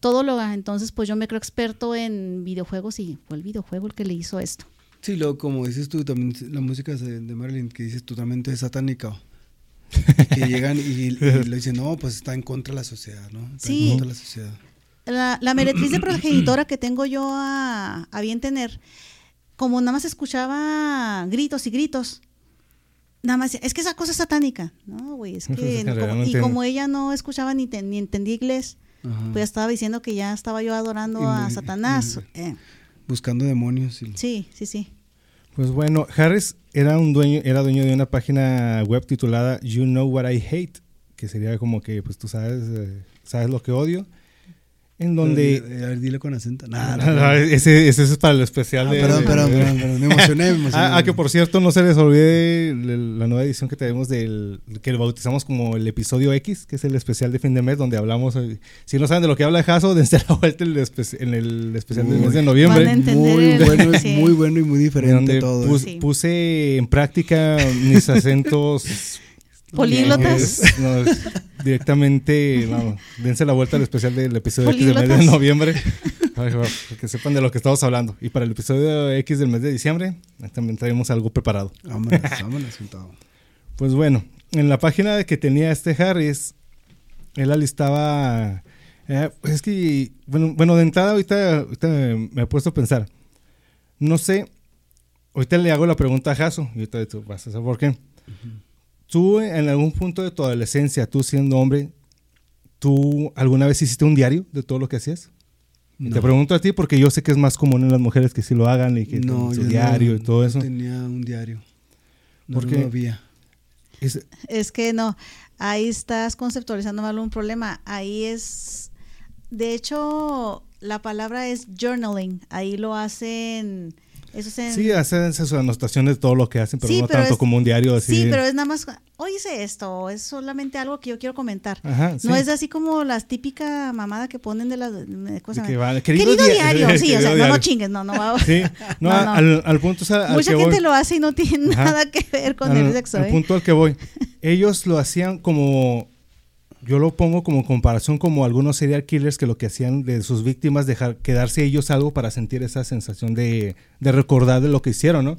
todóloga. Entonces, pues yo me creo experto en videojuegos y fue el videojuego el que le hizo esto. Sí, luego, como dices tú, también la música de, de Marilyn, que dices totalmente satánica. o- que llegan y, y le dicen, no, pues está en contra de la sociedad, ¿no? Está Sí. en contra de la sociedad. La, la meretriz de progenitora que tengo yo a, a bien tener, como nada más escuchaba gritos y gritos, nada más, es que esa cosa es satánica. No, güey, es que... no, como- y como ella no escuchaba ni, te- ni entendía inglés, Ajá. pues ya estaba diciendo que ya estaba yo adorando Y a Satanás. Eh, Buscando demonios. y- sí, sí, sí. Pues bueno, Harris era un dueño, era dueño de una página web titulada You Know What I Hate, que sería como que, pues tú sabes, eh, sabes lo que odio, en donde... Eh, a ver, dile con acento. Nada, Ah, no, ese, ese es para el especial Ah, de... perdón, de- perdón, perdón, perdón, me emocioné, me emocioné. Ah, ah, que por cierto, no se les olvide la nueva edición que tenemos del que lo bautizamos como el episodio X, que es el especial de fin de mes, donde hablamos. eh, Si no saben de lo que habla Jaso, dense la vuelta en el, espe- en el especial del mes de Van a noviembre. entender Muy el- bueno, sí. muy bueno y muy diferente donde todo. pus- Sí. puse en práctica mis acentos Políglotas. eh, no, directamente, dense la vuelta al especial del episodio X del mes de noviembre, para que- sepan de lo que estamos hablando. Y para el episodio X del mes de diciembre, también traemos algo preparado. Vámonos, vámonos. Pues bueno, en la página que tenía este Harris, él alistaba. eh, pues es que, bueno, bueno, de entrada, ahorita, ahorita me he puesto a pensar. No sé, ahorita le hago la pregunta a Jaso, y ahorita tú vas a saber por qué. Tú, en algún punto de tu adolescencia, tú siendo hombre, ¿tú alguna vez hiciste un diario de todo lo que hacías? Te No. pregunto a ti porque yo sé que es más común en las mujeres que sí lo hagan y que No, tengan su diario no- y todo no eso. tenía un diario. No, ¿Por no había. Es- Es que no, ahí estás conceptualizando mal un problema. Ahí es, de hecho, la palabra es journaling. Ahí lo hacen, eso es en... Sí, hacen sus anotaciones de todo lo que hacen, pero Sí, no pero tanto es- como un diario así. Sí, pero es nada más, hoy hice esto, es solamente algo que yo quiero comentar. Ajá, sí. No es así como las típica mamada que ponen de las cosas. Que va, querido, querido dia- diario, sí, querido o sea, no, diario. no chingues, no, no va. Sí, no, No, no. Al, al punto es al, al Mucha que gente voy. lo hace y no tiene Ajá. nada que ver con Al- el sexo, al ¿eh? punto al que voy. Ellos lo hacían como, yo lo pongo como comparación como algunos serial killers que lo que hacían de sus víctimas dejar quedarse ellos algo para sentir esa sensación de, de recordar de lo que hicieron, ¿no?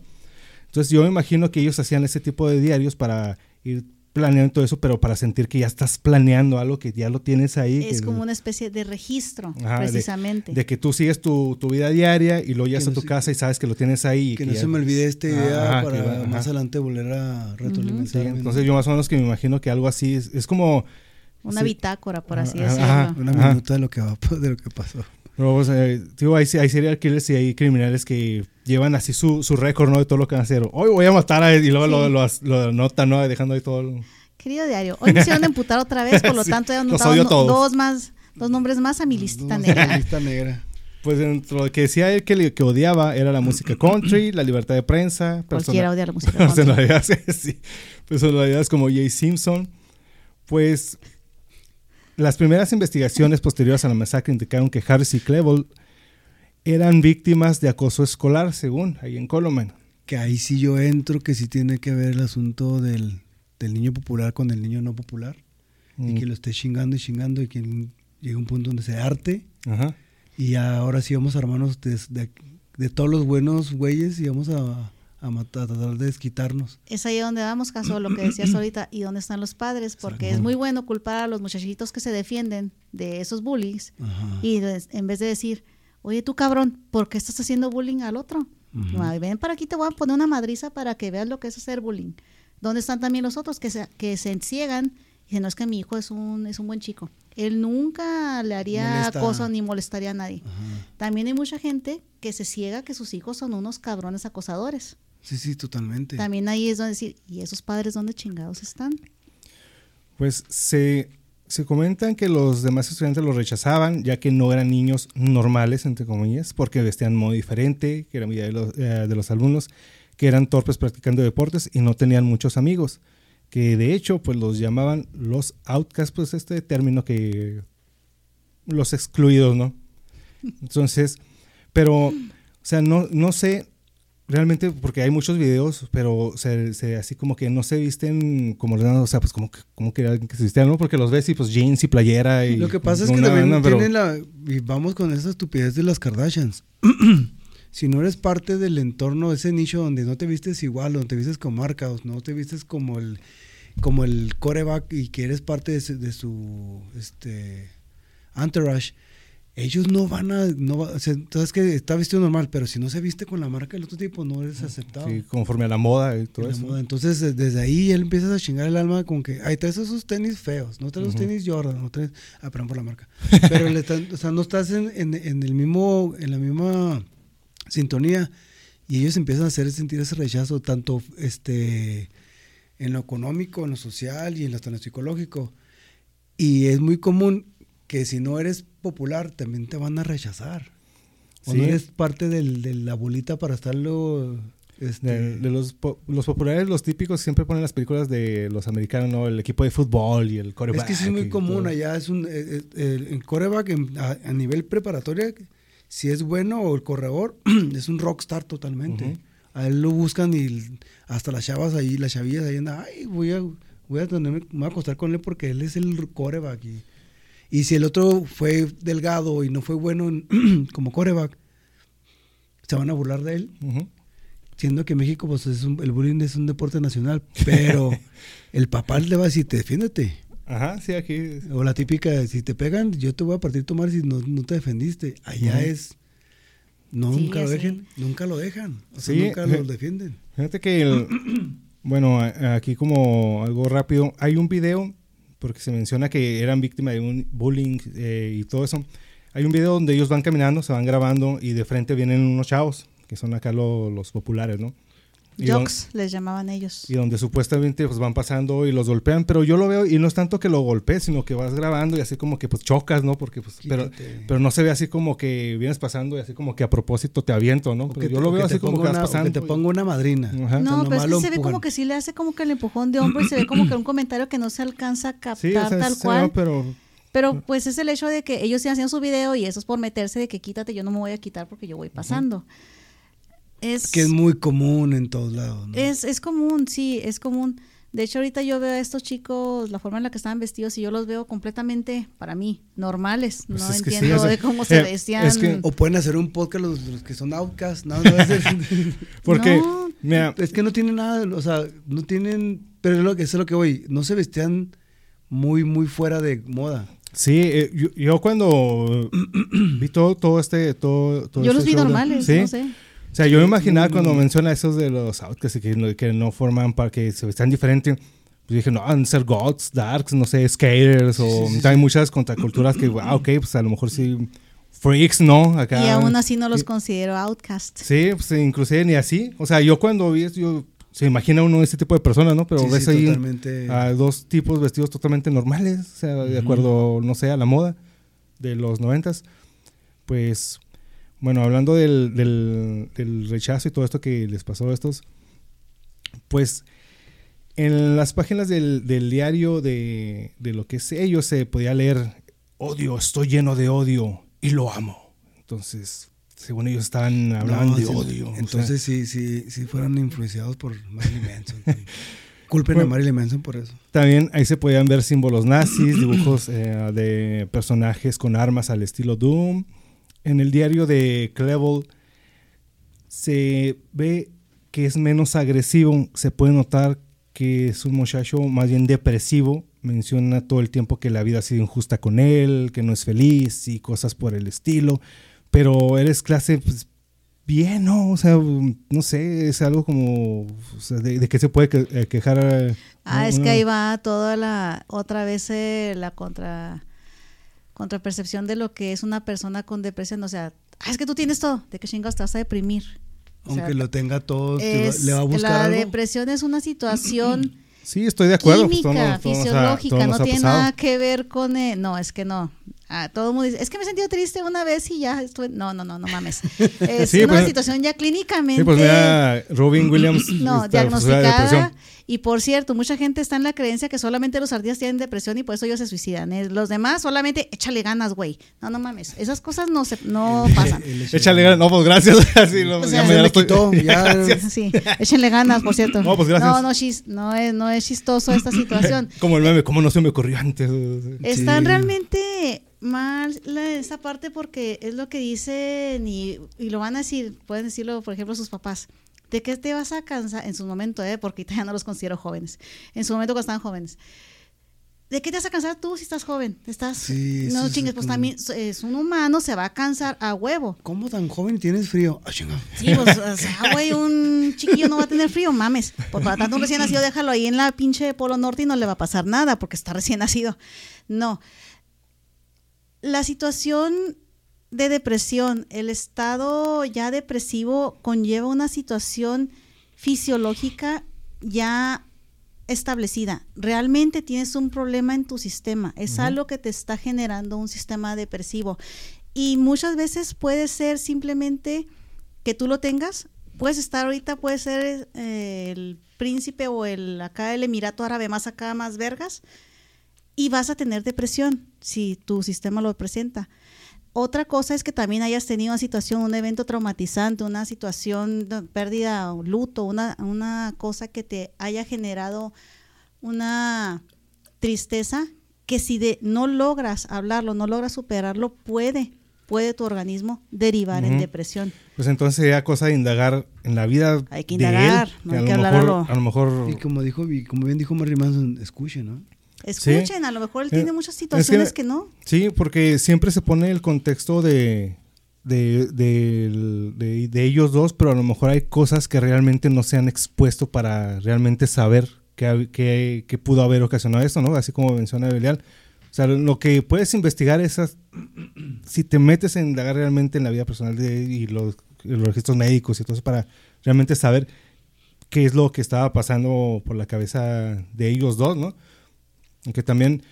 Entonces yo me imagino que ellos hacían ese tipo de diarios para ir planeando todo eso, pero para sentir que ya estás planeando algo que ya lo tienes ahí. Es que- como una especie de registro, Ajá, precisamente. De que tú sigues tu, tu vida diaria y luego llegas Que a no tu se- casa y sabes que lo tienes ahí. Que que no ya- se me olvide esta idea Ajá, para va- más adelante volver a Sí, retroalimentarme. entonces yo más o menos que me imagino que algo así es, es como... una sí. bitácora, por así Ajá, decirlo. ajá. Una Ajá. minuta de lo que va de lo que pasó. Pero, o sea, digo, hay, hay serial killers y hay criminales que llevan así su, su récord, ¿no? De todo lo que van a hacer. Hoy voy a matar a él y luego Sí. lo, lo, lo anotan, ¿no? Dejando ahí todo... el- Querido diario, hoy me hicieron emputar otra vez, por lo Sí, tanto he anotado no- dos más, dos nombres más a mi lista negra. Lista negra. Pues dentro de lo que decía él que, le- que odiaba era la música country, la libertad de prensa, Cualquiera persona- odia la música country. personalidades, sí, personalidades como Jay Simpson, Pues las primeras investigaciones posteriores a la masacre indicaron que Harris y Klebold eran víctimas de acoso escolar, según ahí en Coleman. Que ahí sí yo entro, que sí tiene que ver el asunto del, del niño popular con el niño no popular. Y Mm. que lo esté chingando y chingando y que llega un punto donde se arte. Ajá. Y ahora sí vamos a armarnos de, de- de todos los buenos güeyes y vamos a, a matar, a tratar de desquitarnos. Es ahí donde vamos, caso lo que decías ahorita, y dónde están los padres, porque es muy bueno culpar a los muchachitos que se defienden de esos bullies Ajá. y en vez de decir, oye tú cabrón, ¿por qué estás haciendo bullying al otro? Ven para aquí, te voy a poner una madriza para que veas lo que es hacer bullying. ¿Dónde están también los otros que se, que se enciegan? Y dicen, no es que mi hijo es un, es un buen chico. Él nunca le haría Molesta. acoso ni molestaría a nadie. Ajá. También hay mucha gente que se ciega que sus hijos son unos cabrones acosadores. Sí, sí, totalmente. También ahí es donde decir, ¿y esos padres dónde chingados están? Pues se, se comentan que los demás estudiantes los rechazaban, ya que no eran niños normales, entre comillas, porque vestían muy diferente, que era mayoría de los, eh, de los alumnos, que eran torpes practicando deportes y no tenían muchos amigos, que de hecho pues los llamaban los outcasts, pues este término que los excluidos, ¿no? Entonces, pero, o sea, no, no sé realmente, porque hay muchos videos, pero se, se- así como que no se visten como, o sea, pues como que, como que alguien que se vistiera, ¿no? Porque los ves y pues jeans y playera y... Lo que pasa es que una también pero- tienen la... Y vamos con esa estupidez de las Kardashians. si no eres parte del entorno, ese nicho donde no te vistes igual, donde te vistes con marca, o no te vistes como el como el coreback y que eres parte de su, de su, este entourage, ellos no van a, no va- o sea, sabes que está vestido normal, pero si no se viste con la marca del otro tipo, no eres aceptado. Sí, conforme a la moda y todo eso. moda. Entonces, de- desde ahí él empiezas a chingar el alma con que, ay, traes esos tenis feos, no traes los Ujú. tenis Jordan, no traes, ah, perdón por la marca. Pero le están- o sea, no estás en, en- en el mismo, en la misma sintonía y ellos empiezan a hacer sentir ese rechazo tanto este en lo económico, en lo social y en lo, hasta en lo psicológico. Y es muy común que si no eres popular también te van a rechazar. O Sí. no eres parte del- de la bolita para estarlo... Este, De, de los, po- los populares, los típicos, siempre ponen las películas de los americanos, ¿no? El equipo de fútbol y el Es coreback. que sí es muy común todo. allá, es un, eh, eh, el, coreback en- a, a nivel preparatoria, si es bueno o el corredor, es un rockstar totalmente. A él lo buscan y hasta las chavas ahí, las chavillas ahí andan, ay, voy a, voy a tenerme, me voy a acostar con él porque él es el coreback. Y, y si el otro fue delgado y no fue bueno en- como coreback, se van a burlar de él, siendo que México, pues es un- el bullying es un deporte nacional, pero el papá le va a decir, te defiéndete. Ajá, sí, aquí. O la típica, si te pegan, yo te voy a partir tu madre si no, no te defendiste. Allá es, no, Sí, nunca lo dejen, nunca lo dejan. O sea, Sí, nunca lo defienden. Fíjate que, el- bueno, aquí como algo rápido, hay un video, porque se menciona que eran víctimas de un bullying eh, y todo eso. Hay un video donde ellos van caminando, se van grabando y de frente vienen unos chavos, que son acá lo- los populares, ¿no? Jocks les llamaban ellos. y donde supuestamente pues van pasando y los golpean, pero yo lo veo y no es tanto que lo golpees, sino que vas grabando y así como que pues chocas, ¿no? Porque pues pero, Quítate. pero no se ve así como que vienes pasando y así como que a propósito te aviento, ¿no? Pero que yo lo veo así como que vas pasando. Que te ponga una madrina. Ajá. No, O sea, pero es que se ve como que sí le hace como que el empujón de hombro y se ve como que un comentario que no se alcanza a captar Sí, o sea, tal se cual. ve, pero Pero pues es el hecho de que ellos sí hacían su video y eso es por meterse de que quítate, yo no me voy a quitar porque yo voy pasando. Es, Que es muy común en todos lados. ¿no? es, es común, sí, es común. De hecho, ahorita yo veo a estos chicos, la forma en la que estaban vestidos, y yo los veo completamente, para mí, normales. Pues no sí, entiendo o sea, de cómo se eh, vestían. es que- O pueden hacer un podcast los, los que son outcasts. No, no, es, porque No. mira, es que no tienen nada, o sea, no tienen, pero es lo es lo que voy, no se vestían muy, muy fuera de moda. sí, eh, yo, yo cuando vi todo, todo este todo, todo yo este los vi show de- normales, sí, no sé. O sea, yo me imaginaba cuando menciona esos de los outcasts que, no- que no forman para que se vestan diferente. Pues dije, no, han ser gods, darks, no sé, skaters, o hay muchas contraculturas que, ah, ok, pues a lo mejor sí, freaks, ¿no? Acá. Y aún así no los y- considero outcast. Sí, pues inclusive ni así. O sea, yo cuando vi eso, yo, se imagina uno ese tipo de personas, ¿no? Pero Sí, ves sí, ahí totalmente. a dos tipos vestidos totalmente normales, o sea, de acuerdo, no sé, a la moda de los noventas. Pues, bueno, hablando del, del, del rechazo y todo esto que les pasó a estos, pues En las páginas del, del diario de, de lo que es ellos se podía leer, odio, estoy lleno de odio y lo amo. Entonces, según ellos estaban hablando No, de sí, odio. o sea, Entonces sí, sí, sí fueron influenciados por Marilyn Manson. Culpen a Marilyn Manson por eso. También ahí se podían ver símbolos nazis, dibujos eh, de personajes con armas al estilo Doom. En el diario de Clevel se ve que es menos agresivo. Se puede notar que es un muchacho más bien depresivo. Menciona todo el tiempo que la vida ha sido injusta con él, que no es feliz y cosas por el estilo. Pero eres clase pues, bien, ¿no? O sea, no sé, es algo como o sea, de, de que se puede que- eh, quejar. eh, Ah, es que ahí va toda la, otra vez eh, la contra, contrapercepción de lo que es una persona con depresión. O sea, ah, es que tú tienes todo, ¿de qué chingados te vas a deprimir? O sea, Aunque lo tenga todo, es- le va a buscar la algo. depresión es una situación Sí, estoy de acuerdo. pues, química, fisiológica, no tiene nada que ver con... eh, no, es que no. Ah, todo el mundo dice, es que me he sentido triste una vez y ya estuve... No, no, no, no mames. Es Sí, una pues- situación ya clínicamente... Sí, pues mira, Robin Williams. No, pues, diagnosticada. Y por cierto, mucha gente está en la creencia que solamente los artistas tienen depresión y por eso ellos se suicidan. Eh, Los demás solamente échale ganas, güey. No, no mames. Esas cosas no se, no pasan. Échale ganas. No, pues gracias. Así, no, O ya me- ya quitó, ya. Sí, échenle ganas, por cierto. No, pues gracias. No, no, chis- no es, no es chistoso esta situación. Como el meme, ¿cómo no se me ocurrió antes? Están Sí. realmente mal esa parte porque es lo que dicen y, y lo van a decir, pueden decirlo, por ejemplo, sus papás. ¿De qué te vas a cansar en su momento, eh? Porque ya no los considero jóvenes. En su momento cuando estaban jóvenes. ¿De qué te vas a cansar tú si estás joven? Estás Sí, no chingues, pues también es un humano, se va a cansar a huevo. ¿Cómo tan joven tienes frío? Chinga. Sí, pues, o sea, güey, un chiquillo no va a tener frío, mames. Por para tanto un recién nacido, déjalo ahí en la pinche Polo Norte y no le va a pasar nada porque está recién nacido. No. La situación de depresión, el estado ya depresivo conlleva una situación fisiológica ya establecida. Realmente tienes un problema en tu sistema. Es algo que te está generando un sistema depresivo. Y muchas veces puede ser simplemente que tú lo tengas. Puedes estar ahorita, puede ser eh, el príncipe o el acá el Emirato Árabe más acá, más vergas. Y vas a tener depresión si tu sistema lo presenta. Otra cosa es que también hayas tenido una situación, un evento traumatizante, una situación de pérdida o luto, una, una cosa que te haya generado una tristeza que si de, no logras hablarlo, no logras superarlo, puede, puede tu organismo derivar en depresión. Pues entonces sería cosa de indagar en la vida. Hay que de indagar, él, no que hay a que lo hablar a mejor, lo- a lo mejor Y como dijo, y como bien dijo Marilyn Manson, escuche, ¿no? Escuchen, a lo mejor él tiene muchas es que- situaciones que, no. Sí, porque siempre se pone el contexto de, de, del- de- de ellos dos, pero a lo mejor hay cosas que realmente no se han expuesto para realmente saber qué, qué- qué pudo haber ocasionado esto, ¿no? Así como menciona Belial. O sea, lo que puedes investigar es si te metes en indagar realmente en la vida personal de y los, los registros médicos y todo eso para realmente saber qué es lo que estaba pasando por la cabeza de ellos dos, ¿no? Aunque también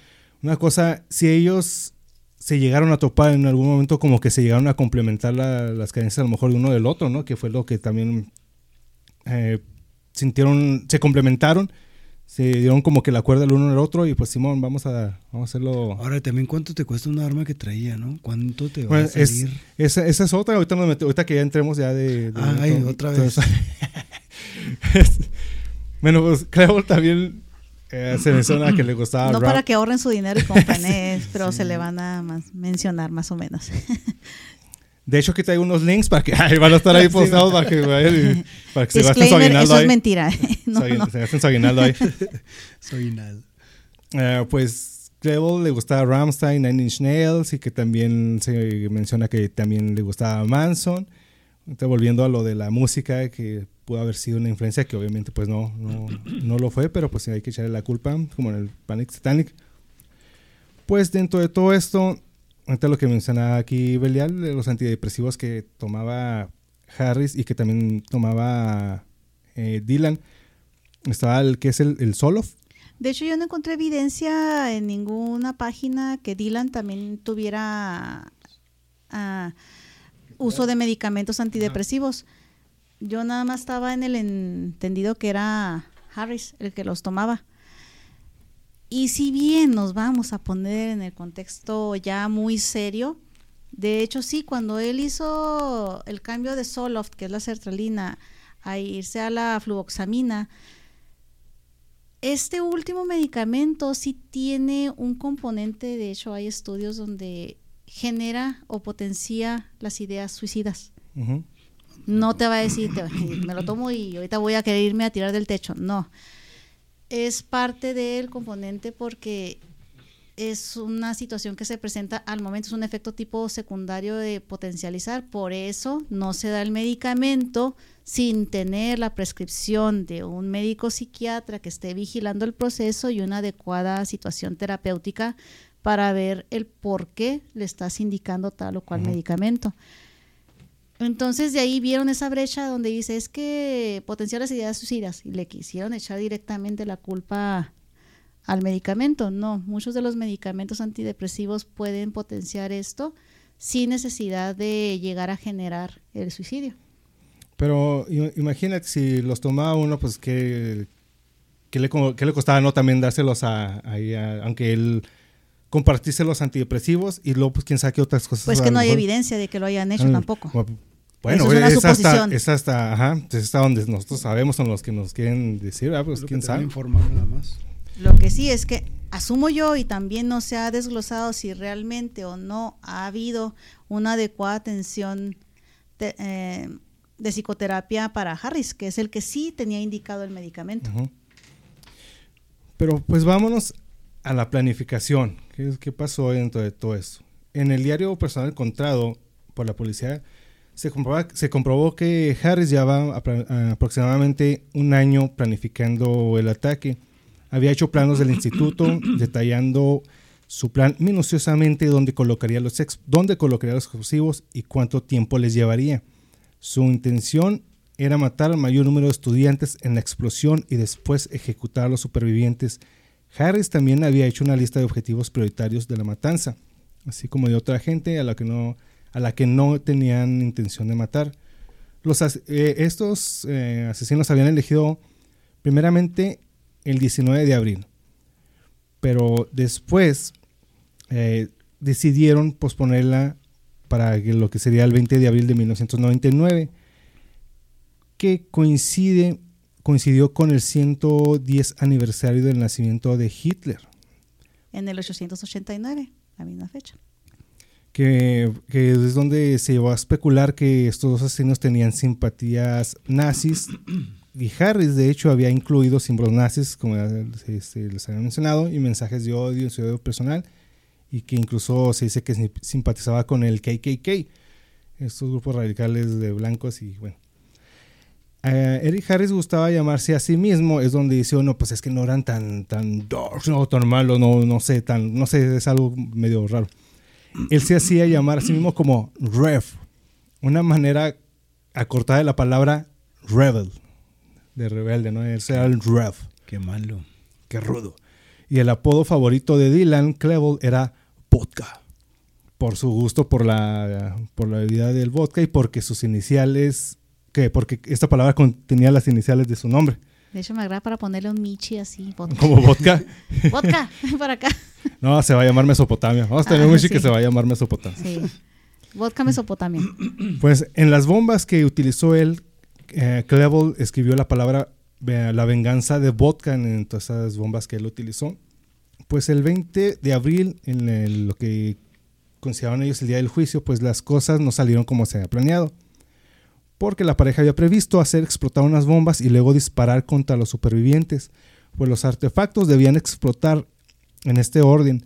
una cosa, si ellos se llegaron a topar en algún momento como que se llegaron a complementar la- las carencias a lo mejor de uno del otro, ¿no? Que fue lo que también eh, sintieron, se complementaron, se dieron como que la cuerda el uno del otro y pues Simón, vamos a, vamos a hacerlo. Ahora también cuánto te cuesta un arma que traía, ¿no? ¿Cuánto te va Bueno, a salir? es, esa, esa es otra, ahorita, nos mete- ahorita que ya entremos ya de... de- Ah, ay, otra vez. bueno, pues creo también eh, se menciona que le gustaba no rap. para que ahorren su dinero y compren, eh, pero se le van a más- mencionar más o menos. De hecho, aquí traigo unos links para que ay, van a estar ahí postados para que, para que se gasten su aguinaldo eso es ahí. mentira. no, Su no. Se gasten su aguinaldo ahí. Soy nada. Eh, pues Treble le gustaba Ramstein, Nine Inch Nails y que también se menciona que también le gustaba Manson. Volviendo a lo de la música, que pudo haber sido una influencia que obviamente pues no, no, no lo fue, pero pues sí hay que echarle la culpa, como en el Panic Satanic. Pues dentro de todo esto, ahorita lo que mencionaba aquí Belial, de los antidepresivos que tomaba Harris y que también tomaba eh, Dylan, estaba el que es el, el Soloff, De hecho, yo no encontré evidencia en ninguna página que Dylan también tuviera ah, uso de medicamentos antidepresivos. Yo nada más estaba en el entendido que era Harris, el que los tomaba. Y si bien nos vamos a poner en el contexto ya muy serio, de hecho sí, cuando él hizo el cambio de Zoloft, que es la sertralina, a irse a la fluvoxamina, este último medicamento sí tiene un componente, de hecho hay estudios donde genera o potencia las ideas suicidas. No te va a decir, me lo tomo y ahorita voy a querer irme a tirar del techo. No. Es parte del componente porque es una situación que se presenta al momento, es un efecto tipo secundario de potencializar. Por eso no se da el medicamento sin tener la prescripción de un médico psiquiatra que esté vigilando el proceso y una adecuada situación terapéutica para ver el por qué le estás indicando tal o cual medicamento. Entonces de ahí vieron esa brecha donde dice es que potenciar las ideas suicidas y le quisieron echar directamente la culpa al medicamento. No, muchos de los medicamentos antidepresivos pueden potenciar esto sin necesidad de llegar a generar el suicidio. Pero imagínate si los tomaba uno, pues que, le, le costaba no también dárselos a aunque él compartirse los antidepresivos y luego, pues, quién sabe qué otras cosas. Pues que no hay evidencia de que lo hayan hecho tampoco. Bueno, es, hasta, es, hasta, ajá, es hasta donde nosotros sabemos, son los que nos quieren decir, ah, pues quién sabe. nada más. Lo que sí es que asumo yo y también no se ha desglosado si realmente o no ha habido una adecuada atención de, eh, de psicoterapia para Harris, que es el que sí tenía indicado el medicamento. Pero pues vámonos a la planificación. ¿Qué, pasó dentro de todo esto? En el diario personal encontrado por la policía se, se comprobó que Harris llevaba aproximadamente un año planificando el ataque. Había hecho planos del instituto detallando su plan minuciosamente dónde colocaría los, dónde colocaría los explosivos y cuánto tiempo les llevaría. Su intención era matar al mayor número de estudiantes en la explosión y después ejecutar a los supervivientes Harris también había hecho una lista de objetivos prioritarios de la matanza, así como de otra gente a la que no, a la que no tenían intención de matar. Los, eh, estos eh, asesinos habían elegido primeramente el 19 de abril, pero después eh, decidieron posponerla para lo que sería el 20 de abril de 1999, que coincide coincidió con el 110 aniversario del nacimiento de Hitler. En el 889, la misma fecha. Que, es donde se llevó a especular que estos dos asesinos tenían simpatías nazis y Harris de hecho había incluido símbolos nazis como se, les había mencionado y mensajes de odio, de odio personal y que incluso se dice que simpatizaba con el KKK, estos grupos radicales de blancos y bueno, Eric Harris gustaba llamarse a sí mismo, es donde dice, no, pues es que no eran tan, tan no, tan malos, no, no sé, tan, no sé, es algo medio raro. Él se hacía llamar a sí mismo como Rev, una manera acortada de la palabra rebel, de rebelde, ¿no? Él era el Rev. Qué malo. Qué rudo. Y el apodo favorito de Dylan Klebold era vodka, por su gusto por la, por la bebida del vodka y porque sus iniciales porque esta palabra contenía las iniciales de su nombre. De hecho, me agrada para ponerle un Michi así. Como vodka. vodka, para acá. No, se va a llamar Mesopotamia. Vamos a tener un ah, Michi que se va a llamar Mesopotamia. Sí. Vodka Mesopotamia. Pues en las bombas que utilizó él, eh, escribió la palabra la venganza de vodka en todas esas bombas que él utilizó. Pues el 20 de abril, en lo que consideraban ellos el día del juicio, pues las cosas no salieron como se había planeado porque la pareja había previsto hacer explotar unas bombas y luego disparar contra los supervivientes, pues los artefactos debían explotar en este orden,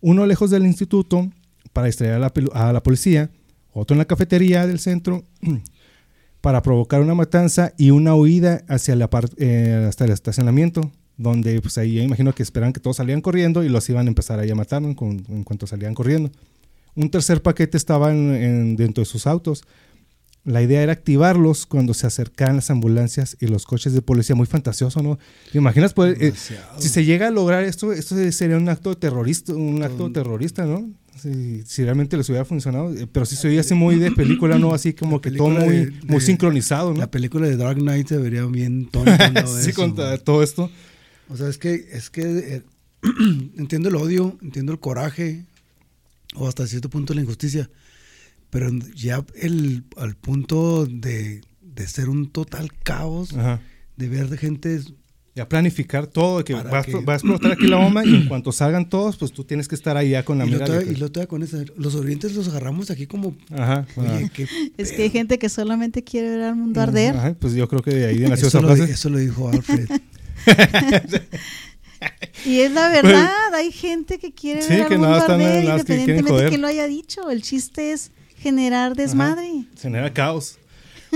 uno lejos del instituto para distraer a la, policía, otro en la cafetería del centro para provocar una matanza y una huida hacia eh, hasta el estacionamiento, donde pues ahí imagino que esperan que todos salían corriendo y los iban a empezar a matar en, cuanto salían corriendo. Un tercer paquete estaba dentro de sus autos, La idea era activarlos cuando se acercaran las ambulancias y los coches de policía. Muy fantasioso, ¿no? ¿Te imaginas poder, eh, si se llega a lograr esto, esto sería un acto terrorista, un acto terrorista, ¿no? Si, si realmente les hubiera funcionado, eh, pero sí se oía así muy de película, ¿no? Así como que todo muy, de- muy de- sincronizado, ¿no? La película de Dark Knight se vería bien tonta. sí, Eso, con todo esto. O sea, es que, es que eh, entiendo el odio, entiendo el coraje, o hasta cierto punto la injusticia, pero ya el, al punto de, de ser un total caos, Ajá. de ver de gente, Ya planificar todo, que va, que- va a explotar aquí la bomba y en cuanto salgan todos, pues tú tienes que estar ahí ya con la y lo, mira. que- y lo con eso, los orientes los agarramos aquí como, Ajá. oye, qué Es que hay gente que solamente quiere ver al mundo arder. ajá, pues yo creo que de ahí nació Eso esa lo, frase. eso lo dijo Alfred. Y es la verdad, hay gente que quiere Sí, ver al que mundo nada, arder que independientemente de joder. quién lo haya dicho. El chiste es generar desmadre. Se genera caos.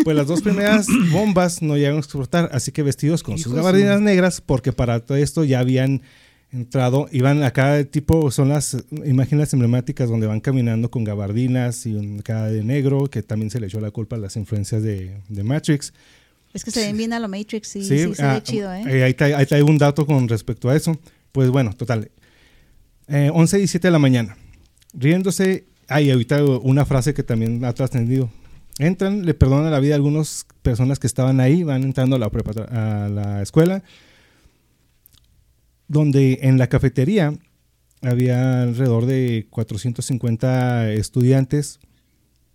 Pues las dos primeras bombas no llegaron a explotar, así que vestidos con sus gabardinas negras, porque para todo esto ya habían entrado, iban acá, tipo, son las imágenes emblemáticas donde van caminando con gabardinas y un cara de negro, que también se le echó la culpa a las influencias de, de Matrix. Es que se ven bien a lo Matrix y sí, se ah, ve chido, ¿eh? eh, ahí, tra- ahí traigo un dato con respecto a eso. Pues bueno, total. Eh, 11 y 17 de la mañana. Riéndose. Ay, ahorita una frase que también ha trascendido. Entran, le perdonan la vida a algunas personas que estaban ahí, van entrando a la, prepa- a la escuela, donde en la cafetería había alrededor de 450 estudiantes.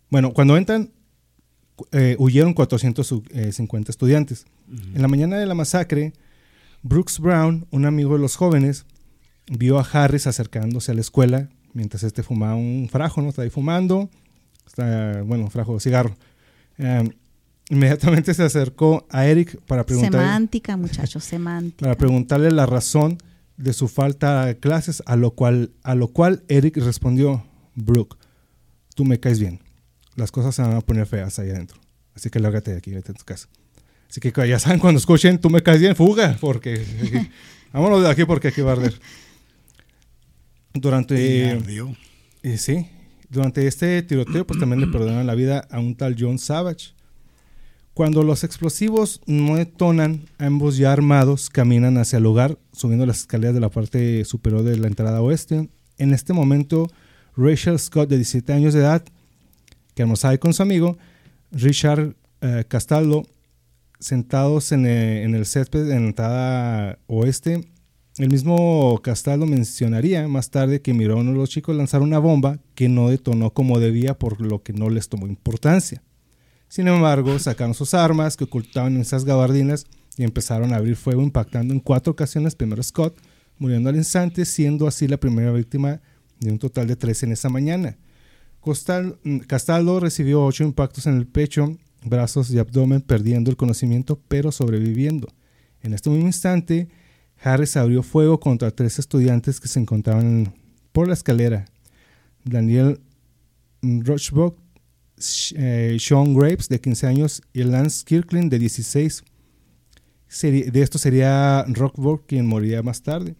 Bueno, cuando entran, eh, huyeron 450 estudiantes. En la mañana de la masacre, Brooks Brown, un amigo de los jóvenes, vio a Harris acercándose a la escuela mientras este fumaba un frajo, ¿no? Está ahí fumando, está, bueno, un frajo de cigarro. Eh, inmediatamente se acercó a Eric para preguntarle, Semántica, muchachos, semántica. para preguntarle la razón de su falta de clases, a lo cual, a lo cual Eric respondió, Brooke, tú me caes bien. Las cosas se van a poner feas ahí adentro. Así que lárgate de aquí, vete a tu casa. Así que ya saben, cuando escuchen, tú me caes bien, fuga, porque vámonos de aquí porque aquí va a arder. Y Durante, eh, sí, durante este tiroteo, pues también le perdonan la vida a un tal John Savage. Cuando los explosivos no detonan, ambos ya armados caminan hacia el hogar, subiendo las escaleras de la parte superior de la entrada oeste. En este momento, Rachel Scott, de 17 años de edad, que almorzaba con su amigo, Richard eh, Castaldo, sentados en, eh, en el césped en la entrada oeste. El mismo Castaldo mencionaría más tarde que miró a uno de los chicos lanzar una bomba que no detonó como debía, por lo que no les tomó importancia. Sin embargo, sacaron sus armas que ocultaban en esas gabardinas y empezaron a abrir fuego, impactando en cuatro ocasiones primero Scott, muriendo al instante, siendo así la primera víctima de un total de 13 en esa mañana. Mm, Castaldo recibió ocho impactos en el pecho, brazos y abdomen, perdiendo el conocimiento, pero sobreviviendo. En este mismo instante, Harris abrió fuego contra tres estudiantes que se encontraban por la escalera. Daniel Rochbock, eh, Sean Graves, de 15 años, y Lance Kirkland, de 16. Seri- de esto sería Rockborg quien moriría más tarde.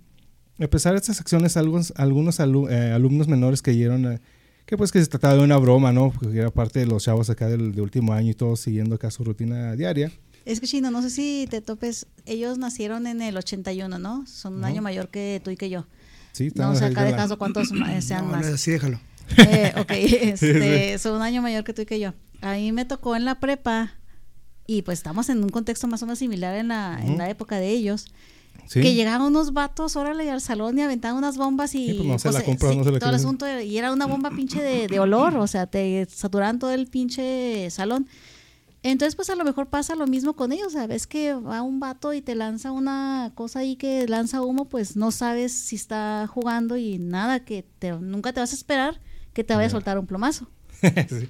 A pesar de estas acciones, algunos, eh, alumnos menores creyeron eh, que pues que se trataba de una broma, ¿no? Porque era parte de los chavos acá del, de último año y todos siguiendo acá su rutina diaria. Es que Chino, no sé si te topes, ellos nacieron en el 81, ¿no? Son un año mayor que tú y que yo. Sí, No, ahí acá de caso cuántos sean No, más. no, así déjalo. Eh, ok, este, son un año mayor que tú y que yo. A mí me tocó en la prepa y pues estamos en un contexto más o menos similar en la, en la época de ellos. Sí. Que llegaban unos vatos, órale, al salón y aventaban unas bombas y Sí, pues no se la eh, compran, sí, no se la todo el asunto y era una bomba pinche de, de olor, o sea, te saturaban todo el pinche salón. Entonces, pues a lo mejor pasa lo mismo con ellos, ¿sabes? Que va un vato y te lanza una cosa ahí que lanza humo, pues no sabes si está jugando y nada, que te, nunca te vas a esperar que te vaya a soltar un plomazo. Sí.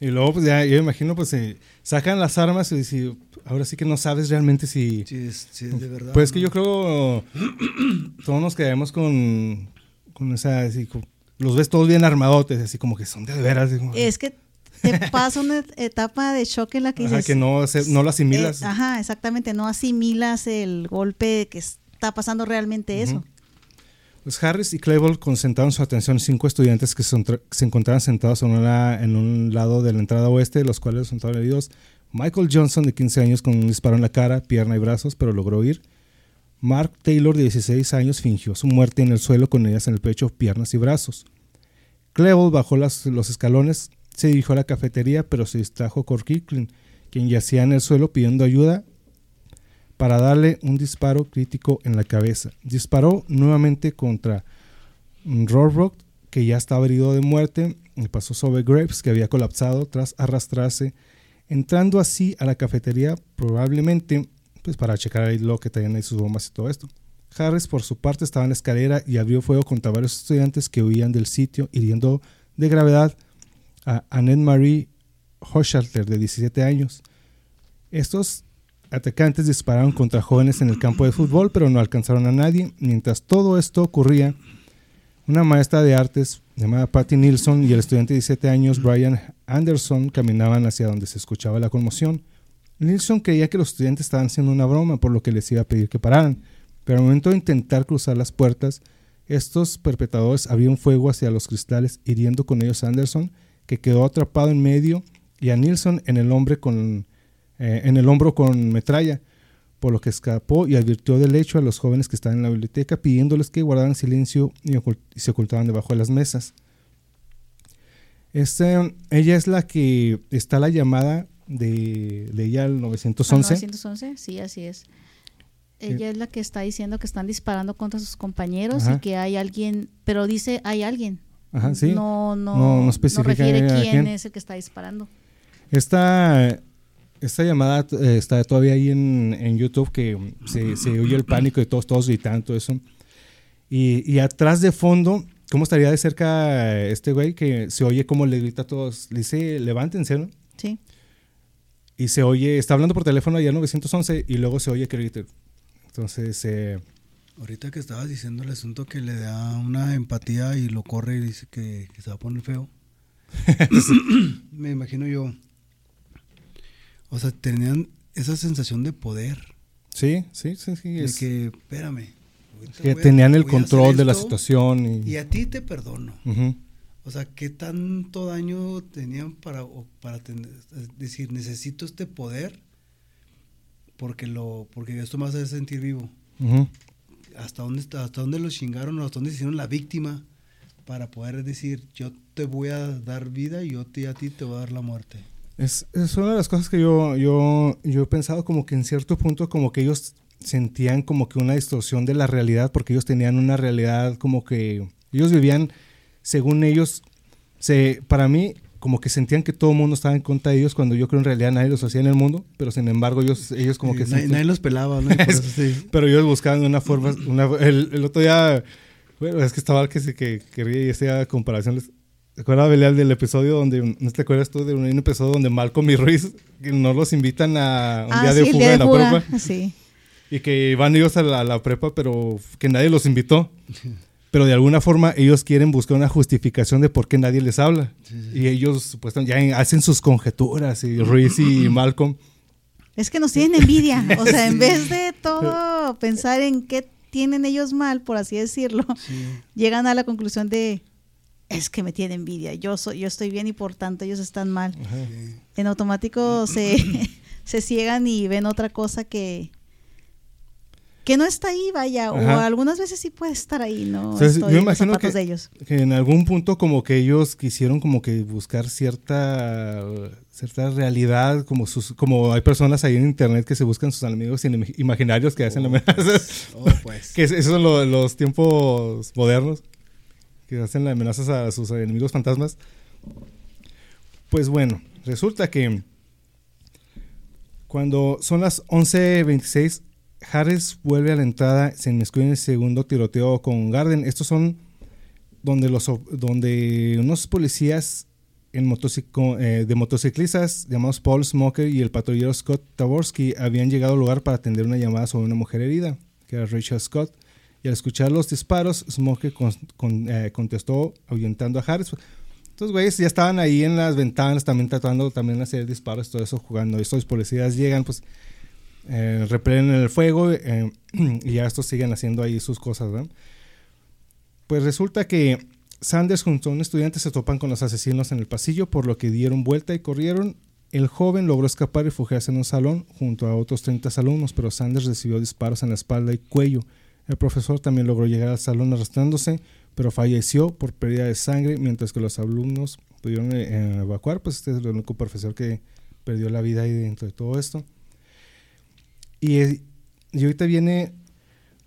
Y luego, pues ya, yo imagino, pues eh, sacan las armas y si, ahora sí que no sabes realmente si... Sí, es, sí, es de verdad. Pues es que ¿no? yo creo todos nos quedamos con, con esa, así, con- los ves todos bien armadotes, así como que son de veras. como- Es que te pasa una et- etapa de shock en la que Ajá, dices... que no, se- no lo asimilas. Eh, ajá, exactamente, no asimilas el golpe que está pasando realmente eso. Ujú. Los Harris y Claypool concentraron su atención en cinco estudiantes que se, encontraban sentados en, una- en un lado de la entrada oeste, los cuales resultaron heridos. Michael Johnson, de 15 años, con un disparo en la cara, pierna y brazos, pero logró huir. Mark Taylor, de 16 años, fingió su muerte en el suelo con heridas en el pecho, piernas y brazos. Claypool bajó las- los escalones, se dirigió a la cafetería, pero se distrajo con Kirkland, quien yacía en el suelo pidiendo ayuda para darle un disparo crítico en la cabeza. Disparó nuevamente contra Rohrrock, que ya estaba herido de muerte, y pasó sobre Graves, que había colapsado tras arrastrarse, entrando así a la cafetería, probablemente pues para checar ahí lo que tenían ahí sus bombas y todo esto. Harris, por su parte, estaba en la escalera y abrió fuego contra varios estudiantes que huían del sitio, hiriendo de gravedad a Annette Marie Hochalter, de 17 años. Estos atacantes dispararon contra jóvenes en el campo de fútbol, pero no alcanzaron a nadie. Mientras todo esto ocurría, una maestra de artes llamada Patty Nilsson y el estudiante de 17 años Brian Anderson caminaban hacia donde se escuchaba la conmoción. Nilsson creía que los estudiantes estaban haciendo una broma, por lo que les iba a pedir que pararan. Pero al momento de intentar cruzar las puertas, estos perpetradores abrieron fuego hacia los cristales, hiriendo con ellos a Anderson, que quedó atrapado en medio, y a Nilsson en el, hombre con, eh, en el hombro con metralla, por lo que escapó y advirtió del hecho a los jóvenes que estaban en la biblioteca, pidiéndoles que guardaran silencio y, ocult- y se ocultaban debajo de las mesas. Este, ella es la que está la llamada de, de ella al Al 911. 911, sí, así es. Ella es la que está diciendo que están disparando contra sus compañeros Ajá. y que hay alguien, pero dice hay alguien. Ajá, sí. No, no, No- no no, refiere quién, quién. es el que está disparando. Esta, esta llamada eh, está todavía ahí en, en YouTube que se, se oye el pánico de todos, todos gritando, todo eso. Y, y atrás de fondo, ¿cómo estaría de cerca este güey que se oye como le grita a todos? Le dice, levántense, ¿no? Sí. Y se oye, está hablando por teléfono allá 911 y luego se oye que grita. Entonces, eh, Ahorita que estabas diciendo el asunto que le da una empatía y lo corre y dice que, que se va a poner feo. Me imagino yo. O sea, tenían esa sensación de poder. sí, sí, sí, sí. De es- que, espérame. que a- tenían el control de la situación. Y, Y a ti te perdono. O sea, ¿qué tanto daño tenían para, para tener- decir, necesito este poder porque lo porque esto me hace sentir vivo? Ujú. ¿Hasta dónde, hasta dónde lo chingaron o hasta dónde hicieron la víctima para poder decir, yo te voy a dar vida y yo te- a ti te voy a dar la muerte? Es, es una de las cosas que yo, yo, yo he pensado como que en cierto punto como que ellos sentían como que una distorsión de la realidad porque ellos tenían una realidad como que ellos vivían según ellos se para mí como que sentían que todo el mundo estaba en contra de ellos cuando yo creo en realidad nadie los hacía en el mundo pero sin embargo ellos ellos como Sí, que nadie, sentían- nadie los pelaba, ¿no? Y por eso sí. pero ellos buscaban una forma una, el, el otro día bueno es que estaba que se que quería y hacía comparaciones ¿Te acuerdas, Belial, del episodio donde, no te acuerdas tú de un, un episodio donde Malcolm y Ruiz no los invitan a un ah, día sí, de el fuga de la prepa Sí. y que van ellos a la, a la prepa pero que nadie los invitó? Pero de alguna forma ellos quieren buscar una justificación de por qué nadie les habla. Y ellos supuestamente ya hacen sus conjeturas y Ruiz y Malcolm. Es que nos tienen envidia. O sea, en vez de todo pensar en qué tienen ellos mal, por así decirlo, Sí. llegan a la conclusión de es que me tienen envidia. Yo soy, yo estoy bien y por tanto ellos están mal. Sí. En automático se, se ciegan y ven otra cosa que que no está ahí, vaya, o algunas veces sí puede estar ahí, ¿no? Estoy yo en los imagino zapatos que- de ellos. que en algún punto como que ellos quisieron como que buscar cierta cierta realidad como sus como hay personas ahí en internet que se buscan sus enemigos in- imaginarios que hacen amenazas Oh, pues. que es- esos son lo- los tiempos modernos que hacen amenazas a sus enemigos fantasmas pues bueno resulta que cuando son las 11:26 Harris vuelve a la entrada se inmiscuye en el segundo tiroteo con Garden estos son donde los donde unos policías en motocico- eh, de motociclistas llamados Paul Smoker y el patrullero Scott Taborski habían llegado al lugar para atender una llamada sobre una mujer herida, que era Rachel Scott. Y al escuchar los disparos, Smoker con- con- eh, contestó ahuyentando a Harris. Estos güeyes ya estaban ahí en las ventanas también tratando también hacer disparos, todo eso jugando. Estos policías llegan, pues eh, reprenden el fuego eh, y ya estos siguen haciendo ahí sus cosas, ¿verdad? Pues resulta que Sanders junto a un estudiante se topan con los asesinos en el pasillo, por lo que dieron vuelta y corrieron. El joven logró escapar y refugiarse en un salón junto a otros 30 alumnos, pero Sanders recibió disparos en la espalda y cuello. El profesor también logró llegar al salón arrastrándose, pero falleció por pérdida de sangre, mientras que los alumnos pudieron eh, evacuar. Pues este es el único profesor que perdió la vida ahí dentro de todo esto. Y, y ahorita viene,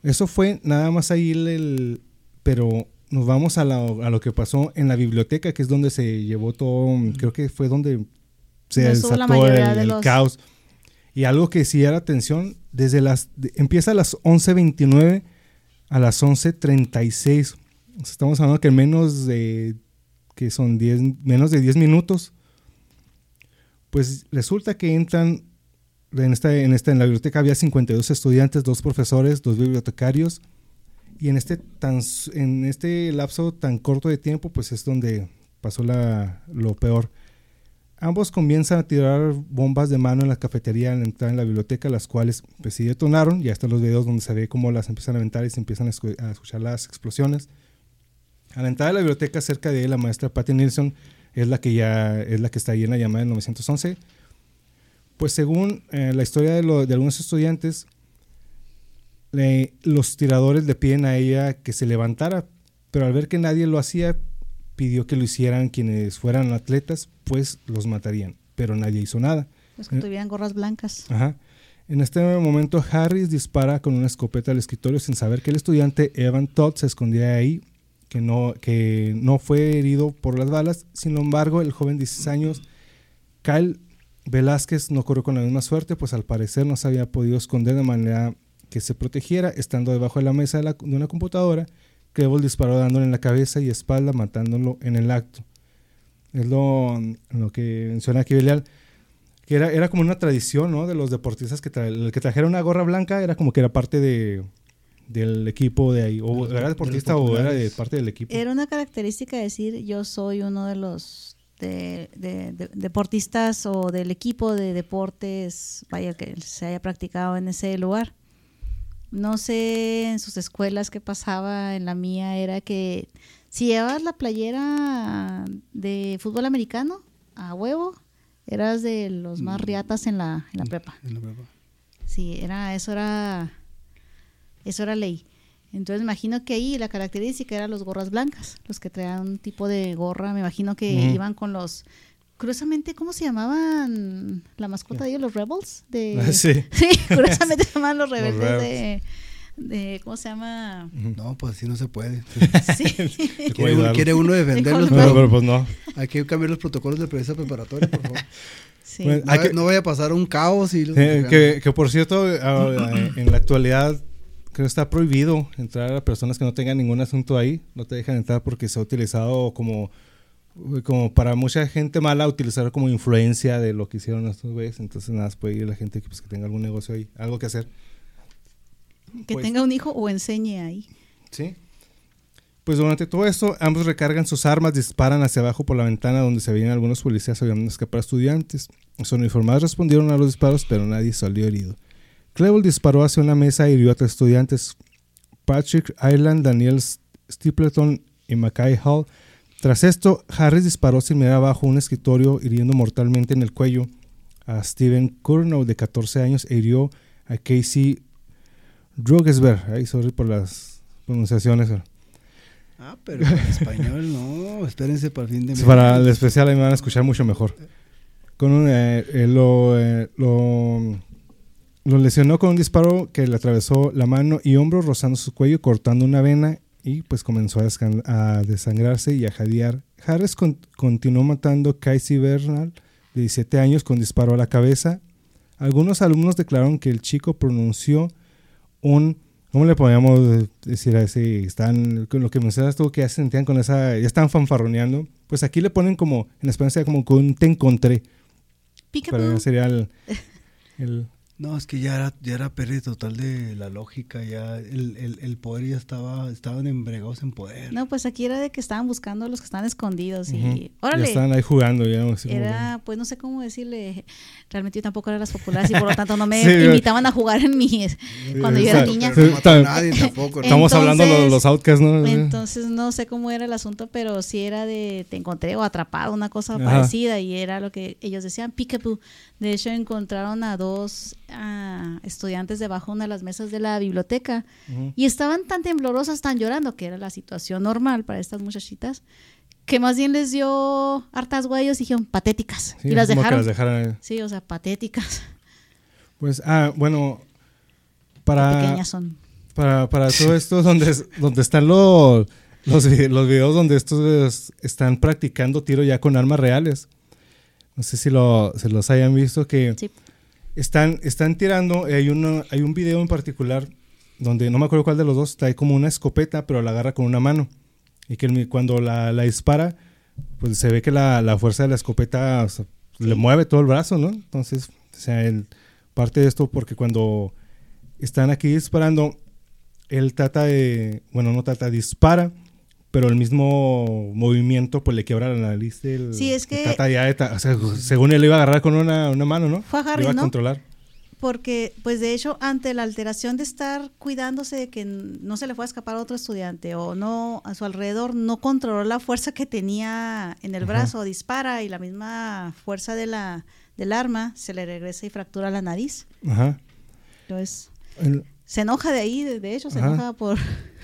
eso fue nada más ahí el, el- pero nos vamos a, la- a lo que pasó en la biblioteca, que es donde se llevó todo, creo que fue donde se desató el, de los- caos. Y algo que sí era atención, desde las, de- empieza a las 11.29 a las 11.36. O sea, Estamos hablando que en menos de, que son 10, menos de 10 minutos, pues resulta que entran, en esta, en esta, en la biblioteca había 52 estudiantes, dos profesores, dos bibliotecarios, y en este, tan, en este lapso tan corto de tiempo, pues es donde pasó la, lo peor. Ambos comienzan a tirar bombas de mano en la cafetería al entrar en la biblioteca, las cuales pues sí detonaron. Ya están los videos donde se ve cómo las empiezan a aventar y se empiezan a, escu- a escuchar las explosiones. A la entrada de la biblioteca, cerca de ahí, la maestra Patty Nilsson es la que ya es la que está ahí en la llamada del 911. Pues según eh, la historia de, lo- de algunos estudiantes, le- los tiradores le piden a ella que se levantara, pero al ver que nadie lo hacía, pidió que lo hicieran quienes fueran atletas, pues los matarían, pero nadie hizo nada. Los que tuvieran gorras blancas. Ajá. En este momento, Harris dispara con una escopeta al escritorio sin saber que el estudiante Evan Todd se escondía ahí, que no, que no fue herido por las balas. Sin embargo, el joven de 16 años, Kyle Velázquez, no corrió con la misma suerte, pues al parecer no se había podido esconder de manera que se protegiera, estando debajo de la mesa de, la- de una computadora. Cable disparó dándole en la cabeza y espalda, matándolo en el acto. Es lo, lo que menciona aquí Belial que era, era como una tradición, ¿no? De los deportistas que, tra- el que trajera una gorra blanca era como que era parte de, del equipo de ahí. O era de deportista o era de parte del equipo. Era una característica decir yo soy uno de los de, de- de- deportistas o del equipo de deportes, vaya que se haya practicado en ese lugar. No sé en sus escuelas qué pasaba, en la mía era que si llevabas la playera de fútbol americano a huevo, eras de los más riatas en la, en la prepa. En la prepa. Sí, era, eso era, eso era ley. Entonces me imagino que ahí la característica eran los gorras blancas, los que traían un tipo de gorra, me imagino que iban con los, curiosamente, ¿cómo se llamaban la mascota de ellos, los rebels? De, Ah, sí. Sí, curiosamente se llamaban los rebeldes Rebels. de, de, ¿cómo se llama? No, pues así no se puede. Sí. Quiere, uno- quiere uno defenderlos, Pero, pero pero, pues no. hay que cambiar los protocolos de prensa preparatoria, por favor. Sí. Bueno, No, Hay que- no vaya a pasar un caos y... los- Eh, que, que por cierto, en la actualidad que está prohibido entrar a personas que no tengan ningún asunto ahí. No te dejan entrar porque se ha utilizado como, como para mucha gente mala, utilizar como influencia de lo que hicieron estos güeyes. Entonces nada, puede ir la gente que, pues, que tenga algún negocio ahí, algo que hacer. que pues- tenga un hijo o enseñe ahí. Sí. Pues durante todo esto, ambos recargan sus armas, disparan hacia abajo por la ventana donde se veían algunos policías ayudando a escapar estudiantes. Los uniformados respondieron a los disparos, pero nadie salió herido. Clevel disparó hacia una mesa y hirió a tres estudiantes, Patrick Ireland, Daniel Stapleton y Mackay Hall. Tras esto, Harris disparó sin mirar abajo un escritorio, hiriendo mortalmente en el cuello a Steven Curnow, de 14 años, e hirió a Casey Drogesberg. Ay, sorry por las pronunciaciones. Ah, pero en español no. Espérense para el fin de mes. Para el especial ahí me van a escuchar mucho mejor. Con un, eh, eh, lo, eh, lo, lo lesionó con un disparo que le atravesó la mano y hombro, rozando su cuello, cortando una vena y pues comenzó a, desangrarse y a jadear. Harris con- continuó matando a Casey Bernal, de 17 años, con disparo a la cabeza. Algunos alumnos declararon que el chico pronunció un... ¿Cómo le podríamos decir a ese? Están, con lo que mencionas tú, que ya se sentían con esa... Ya están fanfarroneando. Pues aquí le ponen como, en español sería como un te encontré. Pero sería el, el- No, es que ya era, ya era pérdida total de la lógica, ya el, el, el poder ya estaba, estaban embregados en poder. No, pues aquí era de que estaban buscando a los que estaban escondidos y órale. estaban ahí jugando. Ya, así como Era, pues no sé cómo decirle, realmente yo tampoco era las populares y por lo tanto no me Sí, invitaban a jugar en mi, cuando Sí, yo era exacto. niña. Pero no mató a Sí, nadie tampoco. ¿no? Estamos hablando de los, outcasts, ¿no? Entonces no sé cómo era el asunto, pero sí era de te encontré o atrapado, una cosa Ajá. parecida y era lo que ellos decían, peekaboo. De hecho encontraron a dos ah, estudiantes debajo de una de las mesas de la biblioteca Ujú. y estaban tan temblorosas, tan llorando, que era la situación normal para estas muchachitas, que más bien les dio hartas huellos y dijeron patéticas Sí, y las dejaron. las dejaran. Sí, o sea, patéticas. Pues, ah, bueno, para, pequeñas son. para, para todo esto, donde, donde están los, los, los videos donde estos están practicando tiro ya con armas reales. No sé si lo, se los hayan visto que Sí. Están, están tirando. y Hay, uno, hay un video en particular donde no me acuerdo cuál de los dos trae como una escopeta, pero la agarra con una mano. Y que cuando la, la dispara, pues se ve que la, la fuerza de la escopeta o sea, le mueve todo el brazo, ¿no? Entonces, o sea, el- parte de esto porque cuando están aquí disparando, él trata de, bueno, no trata, dispara, pero el mismo movimiento pues le quiebra la nariz del... Sí, es que- trata ya de ta- o sea, según él lo iba a agarrar con una, una mano, ¿no? Fue a Lo Harris, iba a ¿no? controlar. Porque, pues de hecho, ante la alteración de estar cuidándose de que no se le fuera a escapar a otro estudiante o no a su alrededor, no controló la fuerza que tenía en el Ajá. brazo, dispara y la misma fuerza de la, del arma se le regresa y fractura la nariz. Ajá. Entonces, El- se enoja de ahí, de, de hecho, se Ajá. enoja por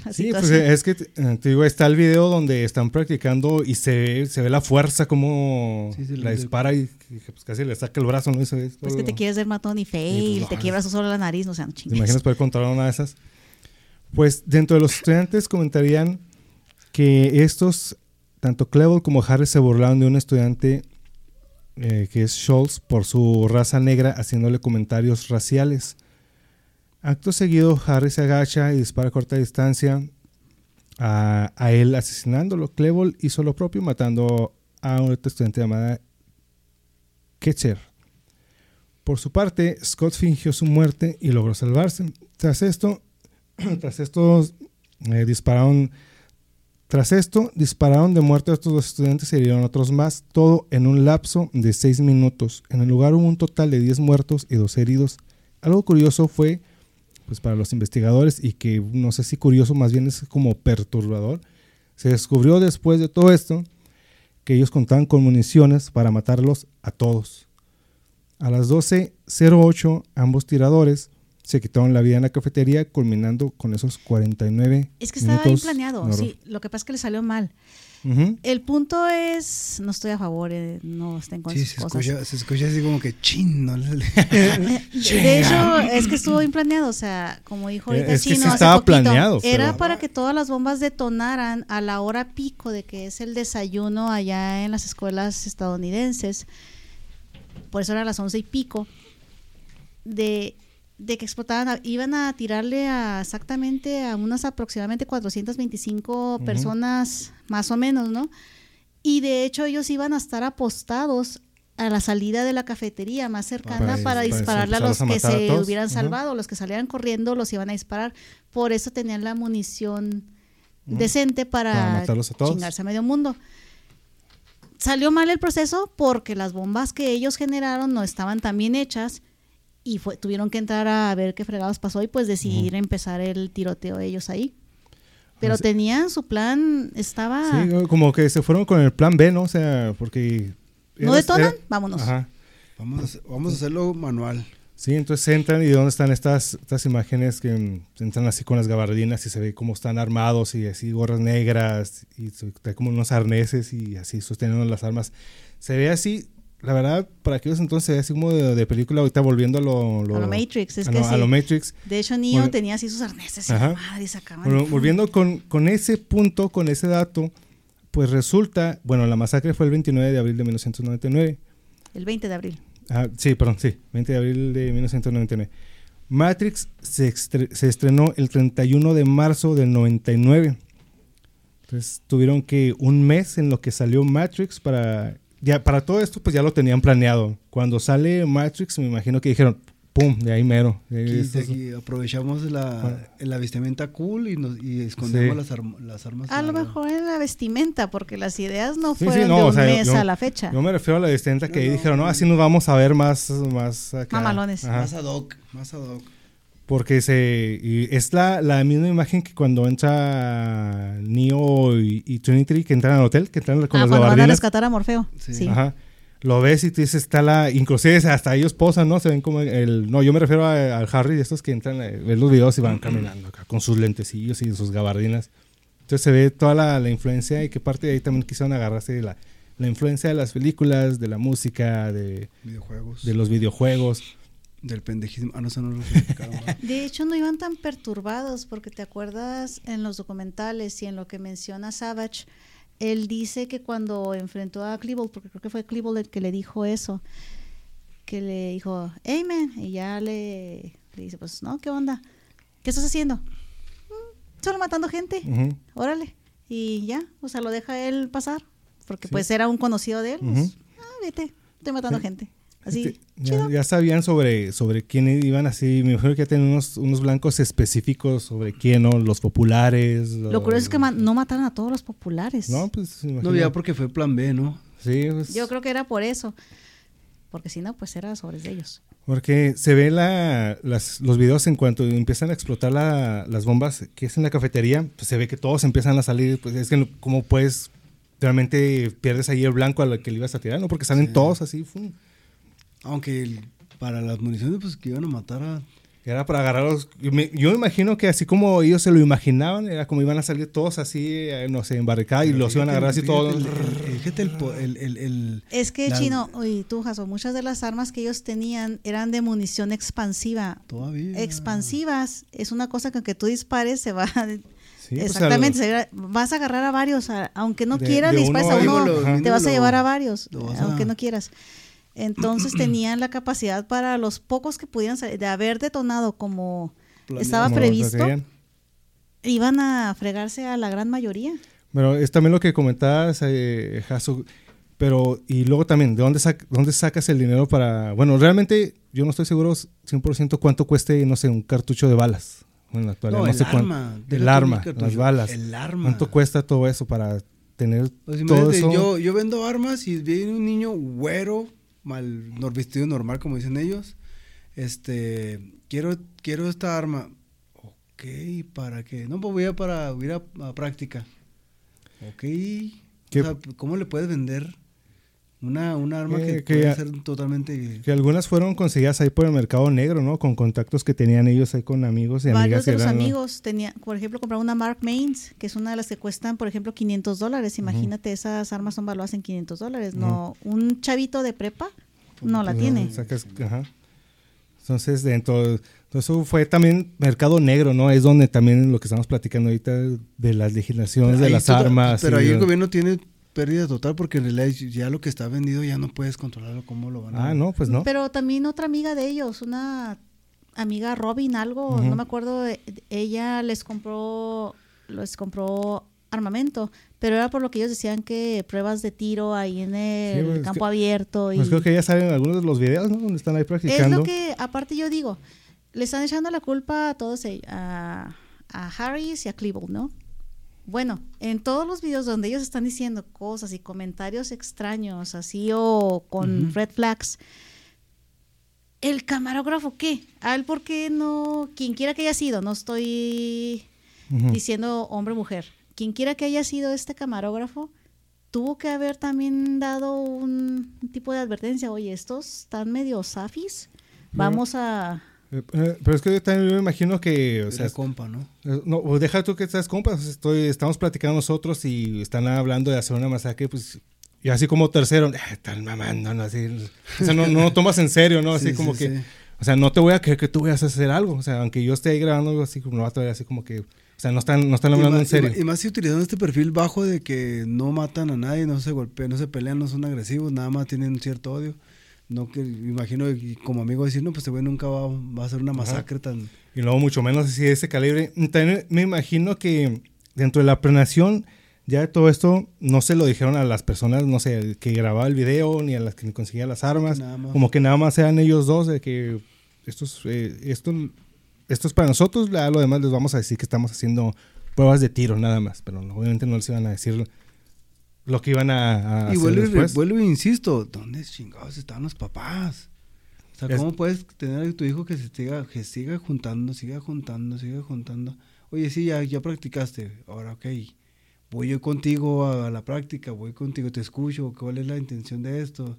la Sí, pues es que eh, te digo, está el video donde están practicando y se ve, se ve la fuerza como Sí, sí, la dispara y, y, pues casi le saca el brazo, ¿no? Ve pues que te quieres ver matón y fail, pues, te no, quiebras solo la nariz, no sean ¿Te chingues. imaginas poder controlar una de esas? Pues dentro de los estudiantes comentarían que estos, tanto Clevel como Harris, se burlaron de un estudiante eh, que es Schultz por su raza negra, haciéndole comentarios raciales. Acto seguido, Harris se agacha y dispara a corta distancia a, él, asesinándolo. Clevel hizo lo propio, matando a un estudiante llamada Ketcher. Por su parte, Scott fingió su muerte y logró salvarse. Tras esto, tras esto eh, dispararon, tras esto dispararon de muerte a estos dos estudiantes y hirieron otros más, todo en un lapso de seis minutos. En el lugar hubo un total de 10 muertos y dos heridos. Algo curioso fue, pues para los investigadores y que no sé si curioso, más bien es como perturbador, se descubrió después de todo esto que ellos contaban con municiones para matarlos a todos. A las 12.08 ambos tiradores se quitaron la vida en la cafetería, culminando con esos 49 Es que estaba bien planeado, sí. Lo que pasa es que le salió mal. El punto es, no estoy a favor, eh, no estén con Sí, sus se cosas. escucha, se escucha así como que chin, ¿no? Eh, De, hecho, es que estuvo bien planeado, o sea, como dijo Eh, ahorita es que Chino sí hace estaba poquito, planeado, era pero- para que todas las bombas detonaran a la hora pico de que es el desayuno allá en las escuelas estadounidenses. Por eso era las once y pico de, de que explotaban, a- iban a tirarle a exactamente a unas aproximadamente 425 Ujú. personas más o menos, ¿no? Y de hecho ellos iban a estar apostados a la salida de la cafetería más cercana Para- para, para dispararle a los a que se hubieran salvado, los que salieran corriendo los iban a disparar. Por eso tenían la munición decente para, Para matarlos a todos. chingarse a medio mundo. Salió mal el proceso porque las bombas que ellos generaron no estaban tan bien hechas y fue, tuvieron que entrar a ver qué fregados pasó y pues decidir empezar el tiroteo ellos ahí. Pero Así- tenían su plan, estaba... Sí, como que se fueron con el plan B, ¿no? O sea, porque... ¿No detonan? era- Vámonos. Ajá. Vamos, vamos a hacerlo manual. Sí, entonces entran y dónde están estas, estas imágenes que entran así con las gabardinas y se ve cómo están armados y así gorras negras y como unos arneses y así sosteniendo las armas. Se ve así, la verdad, para aquellos entonces así como de, de película ahorita volviendo a lo, A lo Matrix, es a que lo- a sí. lo Matrix. De hecho, Neo tenía así sus arneses y madre, sacaban. Bueno, volviendo con, con ese punto, con ese dato, pues resulta, bueno, la masacre fue el 29 de abril de 1999. El 20 de abril. Ah, sí, perdón, sí, 20 de abril de 1999. Matrix se, estre- se estrenó el 31 de marzo del 99. Entonces tuvieron que un mes en lo que salió Matrix para... Ya, para todo esto pues ya lo tenían planeado. Cuando sale Matrix me imagino que dijeron, pum, de ahí mero. Aquí, aquí aprovechamos la, la vestimenta cool y, nos, y escondemos las, arm- las armas. A lo mejor en la vestimenta, porque las ideas no Sí, sí, fueron no, de o un sea, mes yo- a la fecha. Yo me refiero a la vestimenta que No, ahí no, dijeron, no, no. así nos vamos a ver más, más acá. Mamalones. Ajá. Más ad hoc, más ad hoc. Porque se, y es la, la misma imagen que cuando entra Neo y, y Trinity, que entran al hotel, que entran con ah, las cuando van a rescatar a Morfeo. Sí. Sí. Ajá. Lo ves y tú dices, está la. Inclusive hasta ellos posan, ¿no? Se ven como el. No, yo me refiero a- al Harry, estos que entran a ver los videos y van caminando acá con sus lentecillos y sus gabardinas. Entonces se ve toda la, la influencia y que parte de ahí también quisieron agarrarse de la, la influencia de las películas, de la música, de, Videojuegos. de los videojuegos. Del pendejismo. Ah, no, eso no lo. De hecho, no iban tan perturbados, porque te acuerdas en los documentales y en lo que menciona Savage, él dice que cuando enfrentó a Klebold, porque creo que fue Klebold el que le dijo eso, que le dijo, man, y ya le, le dice, pues no, ¿qué onda? ¿Qué estás haciendo? "Mm, solo matando gente, órale. Y ya, o sea, lo deja él pasar, porque Sí. pues era un conocido de él. pues, ah, vete, estoy matando Sí. gente. Así, Este, chido. ya, ya sabían sobre, sobre quién iban así. Me imagino que ya tenían unos, unos blancos específicos sobre quién, ¿no? Los populares. Lo curioso es que ma- no mataron a todos los populares. No, pues. No, ya porque fue plan B, ¿no? Sí, pues, Yo creo que era por eso. Porque si no, pues era sobre ellos. Porque se ve la, las, los videos en cuanto empiezan a explotar la- las bombas, que es en la cafetería, pues se ve que todos empiezan a salir. Pues es que, no- ¿cómo puedes? Realmente pierdes ahí el blanco a la que le ibas a tirar, ¿no? Porque salen Sí. todos así. ¡fum! Aunque el- para las municiones, pues que iban a matar a. Era para agarrarlos. Yo me, yo me imagino que así como ellos se lo imaginaban, era como iban a salir todos así, eh, no sé, en barricada y los iban a agarrar así todos. el- el- Fíjate el, Es que, La- Chino, y tú, Jaso, muchas de las armas que ellos tenían eran de munición expansiva. Todavía. Expansivas es una cosa que aunque tú dispares se va... Sí, pues, exactamente, va- vas a agarrar a varios, a- aunque no De- quieras, uno a uno, te vas a llevar a varios, a- aunque no quieras. Entonces tenían la capacidad para los pocos que pudieran salir, de haber detonado como Planeado. estaba como previsto, iban a fregarse a la gran mayoría. Pero es también lo que comentabas, eh, Jasu, pero y luego también, ¿de dónde, sac- dónde sacas el dinero para...? Bueno, realmente yo no estoy seguro 100% cuánto cueste, no sé, un cartucho de balas en la actualidad. No, No, el sé cuánto. arma. El arma, el cartucho, las balas. El arma. ¿Cuánto cuesta todo eso para tener Pues todo imagínate, eso? yo, yo vendo armas y viene un niño güero, mal vestido normal, como dicen ellos. Este, quiero, quiero esta arma. Ok, ¿para qué? No, pues voy a para ir a, a práctica. Ok. O sea, ¿cómo le puedes vender una, una arma Eh, que, que puede ser totalmente... Que algunas fueron conseguidas ahí por el mercado negro, ¿no? Con contactos que tenían ellos ahí con amigos y amigas. Varios de los eran, ¿no? amigos tenían, por ejemplo, compraron una Mark Mains, que es una de las que cuestan, por ejemplo, 500 dólares. Imagínate, esas armas son valuadas en 500 dólares. No, un chavito de prepa no la Pues, tiene. sacas- ajá. Entonces, dentro eso fue también mercado negro, ¿no? Es donde también lo que estamos platicando ahorita de las legislaciones de las armas. Pero ahí el gobierno tiene pérdida total porque en realidad ya lo que está vendido ya no puedes controlarlo, cómo lo van a... Ah, no, pues no. Pero también otra amiga de ellos, una amiga Robin, algo, no me acuerdo, eh, ella les compró, les compró armamento, pero era por lo que ellos decían que pruebas de tiro ahí en el pues, es campo que- abierto. Y Pues creo que ya salen algunos de los videos, ¿no? Donde están ahí es practicando. lo que, aparte yo digo, le están echando la culpa a todos ellos, a, a Harris y a Klebold, ¿no? Bueno, en todos los videos donde ellos están diciendo cosas y comentarios extraños, así o con red flags, ¿el camarógrafo qué? ¿A él por qué no? Quien quiera que haya sido, no estoy diciendo hombre o mujer. Quien quiera que haya sido este camarógrafo, tuvo que haber también dado un tipo de advertencia. Oye, estos están medio safis. Vamos a... Eh, pero es que yo también me imagino que, o sea, compa, ¿no? eh, no, o deja tú que estás compas, estoy, estamos platicando nosotros y están hablando de hacer una masacre, pues, y así como tercero, eh, están mamando, ¿no? Así, o sea, no, no lo tomas en serio, ¿no? Así Sí, como sí, que, sí. o sea, no te voy a creer que tú vayas a hacer algo, o sea, aunque yo esté ahí grabando algo así, como no va a traer así como que, o sea, no están, no están hablando más- en serio. Y más, y más si utilizando este perfil bajo de que no matan a nadie, no se golpean, no se pelean, no son agresivos, nada más tienen un cierto odio. No que me imagino como amigo decir, no, pues este güey nunca va, va a hacer una masacre tan... Y luego mucho menos así de ese calibre. También me imagino que dentro de la planeación, ya de todo esto, no se lo dijeron a las personas, no sé, que grababa el video, ni a las que conseguían las armas. Nada más. Como que nada más eran ellos dos, de que esto es, eh, esto, esto es para nosotros, a lo demás les vamos a decir que estamos haciendo pruebas de tiro nada más, pero obviamente no les iban a decir lo que iban a, a Y hacer vuelvo, y re- después. vuelvo e insisto, ¿dónde chingados están los papás? O sea, Es- ¿cómo puedes tener a tu hijo que se siga, que siga juntando, siga juntando, siga juntando? Oye, sí, ya, ya practicaste. Ahora, ok, voy yo contigo a la práctica, voy contigo, te escucho. ¿Cuál es la intención de esto?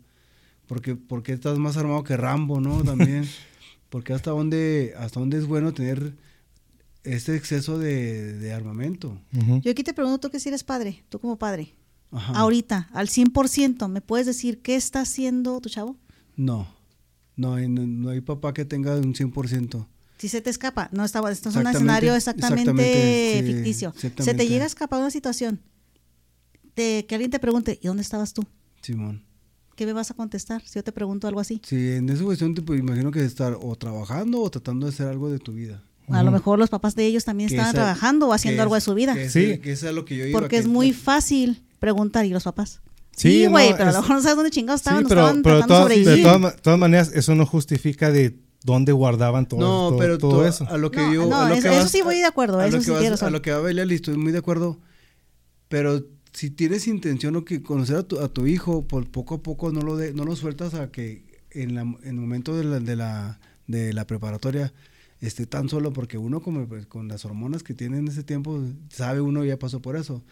Porque, porque estás más armado que Rambo, ¿no? También. porque hasta dónde, hasta dónde es bueno tener este exceso de, de armamento. Yo aquí te pregunto, tú que si eres padre, tú como padre, Ajá. ahorita, al 100%, ¿me puedes decir qué está haciendo tu chavo? No, no hay, no, no hay papá que tenga un 100%. Si se te escapa, no estaba, esto es un escenario exactamente, exactamente, sí, ficticio. Se te llega a escapar una situación de que alguien te pregunte, ¿y dónde estabas tú? Simón. ¿Qué me vas a contestar si yo te pregunto algo así? Sí, en esa cuestión te pues, imagino que estar o trabajando o tratando de hacer algo de tu vida. A lo mejor los papás de ellos también estaban esa- trabajando o haciendo que algo de es- su vida. Que es, Sí. que es a lo que yo iba, Porque que es muy fácil preguntar, ¿y los papás? Sí, Sí, no, güey, pero a lo mejor no sabes dónde chingados Sí, estaban, no pero, estaban pero de tratando de todas, de sobrevivir. todas ma- todas maneras, eso no justifica de dónde guardaban todo, No, todo- pero todo to- eso. a lo que No, yo... no, a lo eso- que eso vas- sí voy de acuerdo, a eso lo sí que vas- A lo que va Belial, estoy muy de acuerdo. Pero si tienes intención o que conocer a tu, a tu hijo, por poco a poco no lo de, no lo sueltas a que en, la, en el momento de la, de la, de la preparatoria esté tan solo porque uno como pues, con las hormonas que tiene en ese tiempo sabe uno ya pasó por eso.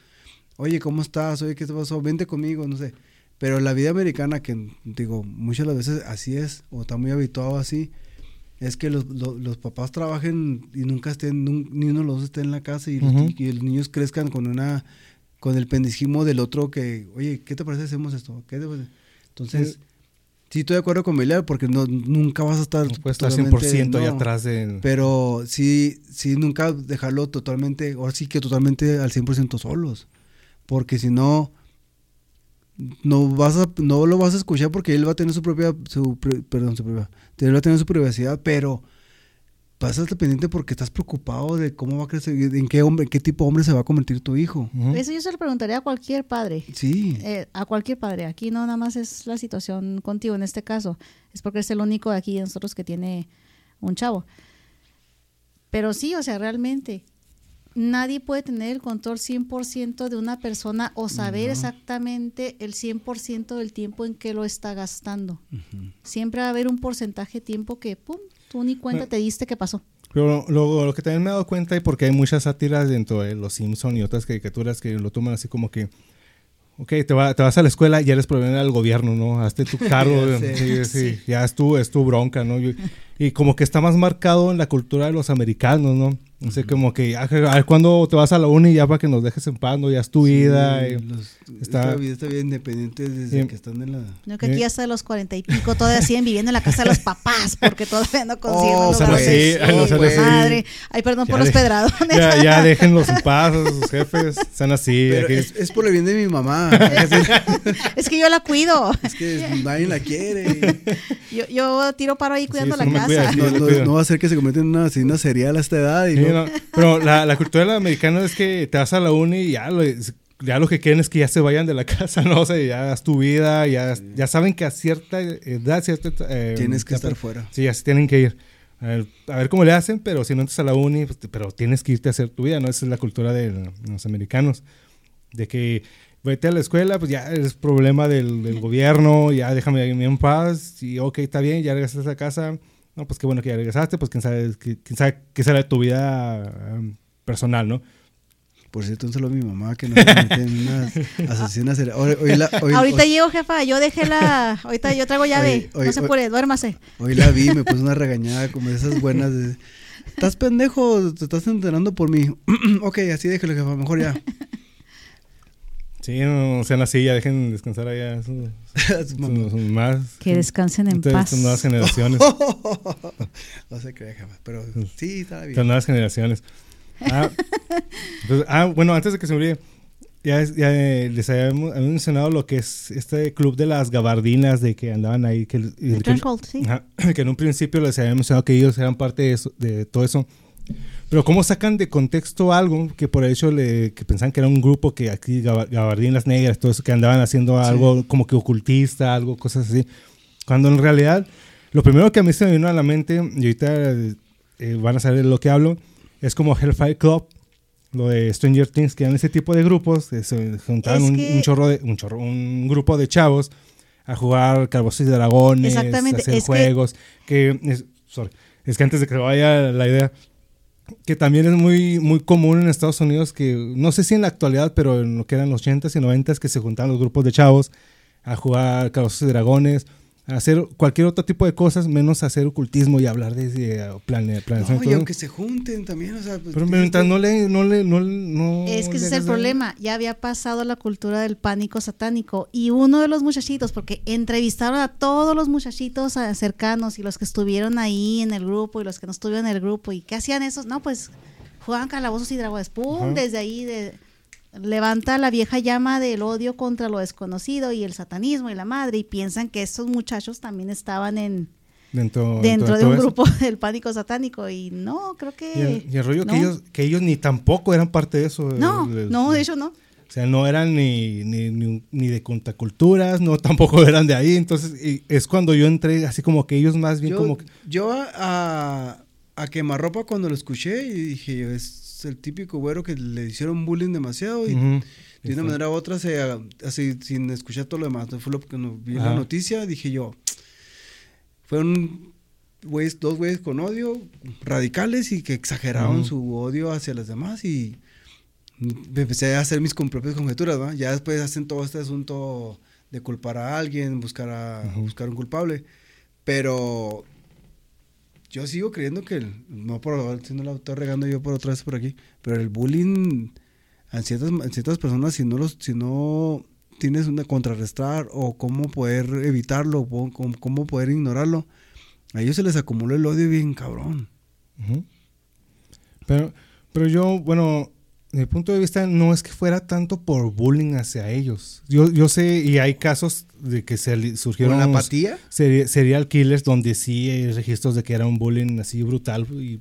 Oye, ¿cómo estás? Oye, ¿qué te pasó? Vente conmigo, no sé. Pero la vida americana, que digo, muchas de las veces así es, o está muy habituado así, es que los, los, los papás trabajen y nunca estén, nun- ni uno de los dos esté en la casa y, los, Ujú. y los niños crezcan con una con el pendejismo del otro que, oye, ¿qué te parece hacemos esto? ¿Qué te parece? Entonces, Sí. sí estoy de acuerdo con Belial porque no, nunca vas a estar No puede estar totalmente- 100% ahí no. atrás de... Pero sí, sí, nunca dejarlo totalmente, ahora sí que totalmente al 100% solos. Porque si no, no vas a, no lo vas a escuchar porque él va a tener su propia, su, perdón, su propia, él va a tener su privacidad, pero vas a estar pendiente porque estás preocupado de cómo va a crecer, en qué hombre, qué tipo de hombre se va a convertir tu hijo. Eso yo se lo preguntaría a cualquier padre. Sí. Eh, a cualquier padre. Aquí no nada más es la situación contigo en este caso. Es porque es el único de aquí de nosotros que tiene un chavo. Pero sí, o sea, realmente nadie puede tener el control 100% de una persona o saber exactamente el 100% del tiempo en que lo está gastando. Siempre va a haber un porcentaje de tiempo que, pum, tú ni cuenta Bueno. te diste que pasó. Pero lo, lo que también me he dado cuenta, y porque hay muchas sátiras dentro de Los Simpson y otras caricaturas que lo toman así como que, ok, te, va- te vas a la escuela y eres problema del gobierno, ¿no? Hazte tu cargo, sí, sí, ya es tu, es tu bronca, ¿no? Y, y como que está más marcado en la cultura de los americanos, ¿no? O sea, como que, ah, a ver, cuando te vas a la uni ya para que nos dejes en paz, ¿no? Ya es tu vida. Sí, y- los- está- esta vida está bien independiente desde Sí. que están en la... No, que aquí Eh. hasta los cuarenta y pico todavía siguen viviendo en la casa de los papás porque todavía no consiguen Oh, de- ay, no Sí, pues, así. madre. Ay, perdón por los pedradones. ya, ya déjenlos en paz a sus jefes, sean así. Pero es, es por el bien de mi mamá. Es que yo la cuido. es que nadie la quiere. Yo, yo tiro paro ahí cuidando la no casa. cuida. Sí, No, no- no va a ser que se convierta en una asesina serial a esta edad. Y Sí, no- Pero la, la cultura americana es que te vas a la uni y ya lo, ya lo que quieren es que ya se vayan de la casa, ¿no? O sea, ya haz tu vida, ya, ya saben que a cierta edad, cierta... eh, Tienes que ya- estar fuera. Sí, ya se tienen que ir. A ver, cómo le hacen, pero si no entras a la uni, pues, pero tienes que irte a hacer tu vida, ¿no? Esa es la cultura de los americanos. De que vete a la escuela, pues ya es problema del, del gobierno, ya déjame en paz, y ok, está bien, ya regresaste a casa. No, pues qué bueno que ya regresaste, pues quién sabe, qué- quién sabe qué será de tu vida um, personal, ¿no? Por cierto, un saludo a mi mamá que no se convierte en una asesina serial. Hoy, hoy la, hoy- Ahorita hoy- llego, jefa. Yo dejé la. Ahorita yo traigo llave. No se apure, duérmase. hoy la vi, me puso una regañada como de esas buenas de... ¿Estás pendejo? ¿Te estás enterando por mí? ok, así déjelo, jefa, mejor ya. Sí, no, no sean así, ya dejen descansar allá sus, más. Que descansen en Ustedes, paz. sus nuevas generaciones. no se cree, jefa, pero sí, está bien. Las nuevas generaciones. Ah, entonces, ah, bueno, antes de que se olvide, ya, ya, eh, les habíamos, habíamos mencionado lo que es este club de las gabardinas de que andaban ahí. Que, El que- threshold, sí. ajá, que en un principio les había mencionado que ellos eran parte de, eso- de todo eso. Pero cómo sacan de contexto algo que por hecho le, que pensaban que era un grupo que aquí gaba- gabardinas negras, todo eso que andaban haciendo algo como que ocultista, algo, cosas así. Cuando en realidad lo primero que a mí se me vino a la mente, y ahorita eh, van a saber de lo que hablo, es como Hellfire Club, lo de Stranger Things, que eran ese tipo de grupos, que se juntaban un, que- un chorro de, un chorro, un grupo de chavos a jugar Calabozos y Dragones, a hacer es que- juegos, que, es, sorry, es que antes de que vaya la idea, que también es muy, muy común en Estados Unidos, que no sé si en la actualidad, pero en lo que eran los 80s y 90s, que se juntaban los grupos de chavos a jugar Calabozos y Dragones, hacer cualquier otro tipo de cosas, menos hacer ocultismo y hablar de, de plane- planeación. No, y aunque se junten también, o sea... pues, Pero mientras no le... No le no, no Es que ese es el problema. Ya había pasado la cultura del pánico satánico. Y uno de los muchachitos, porque entrevistaron a todos los muchachitos eh, cercanos y los que estuvieron ahí en el grupo y los que no estuvieron en el grupo. ¿Y qué hacían esos? No, pues jugaban calabozos y dragones. ¡Pum! Desde ahí de- levanta la vieja llama del odio contra lo desconocido y el satanismo y la madre. Y piensan que estos muchachos también estaban en Dentro, dentro de un eso. grupo del pánico satánico. Y no, creo que. Y el, y el rollo no. que, ellos, que ellos ni tampoco eran parte de eso. No, el- el- no, de hecho no. O sea, no eran ni, ni, ni, ni de contraculturas, no tampoco eran de ahí. Entonces, y es cuando yo entré, así como que ellos más bien yo, como que... yo a, a, a quemarropa cuando lo escuché y dije, es el típico güero que le hicieron bullying demasiado y de una manera u otra, se, así, sin escuchar todo lo demás, no fue lo que no- vi la noticia, dije yo, fueron güeyes, dos güeyes con odio, radicales y que exageraron su odio hacia los demás y me empecé a hacer mis con- propias conjeturas, ¿va? Ya después hacen todo este asunto de culpar a alguien, buscar a buscar un culpable, pero yo sigo creyendo que el- no por si no la estoy regando yo por otra vez por aquí, pero el bullying en ciertas ciertas personas si no los si no tienes una contrarrestar o cómo poder evitarlo, o cómo, cómo poder ignorarlo, a ellos se les acumula el odio bien cabrón. Pero, pero yo, bueno, mi punto de vista, no es que fuera tanto por bullying hacia ellos. Yo, yo sé, y hay casos de que se li- ¿Con surgieron unos apatía? seri- serial killers donde sí hay registros de que era un bullying así brutal. Y,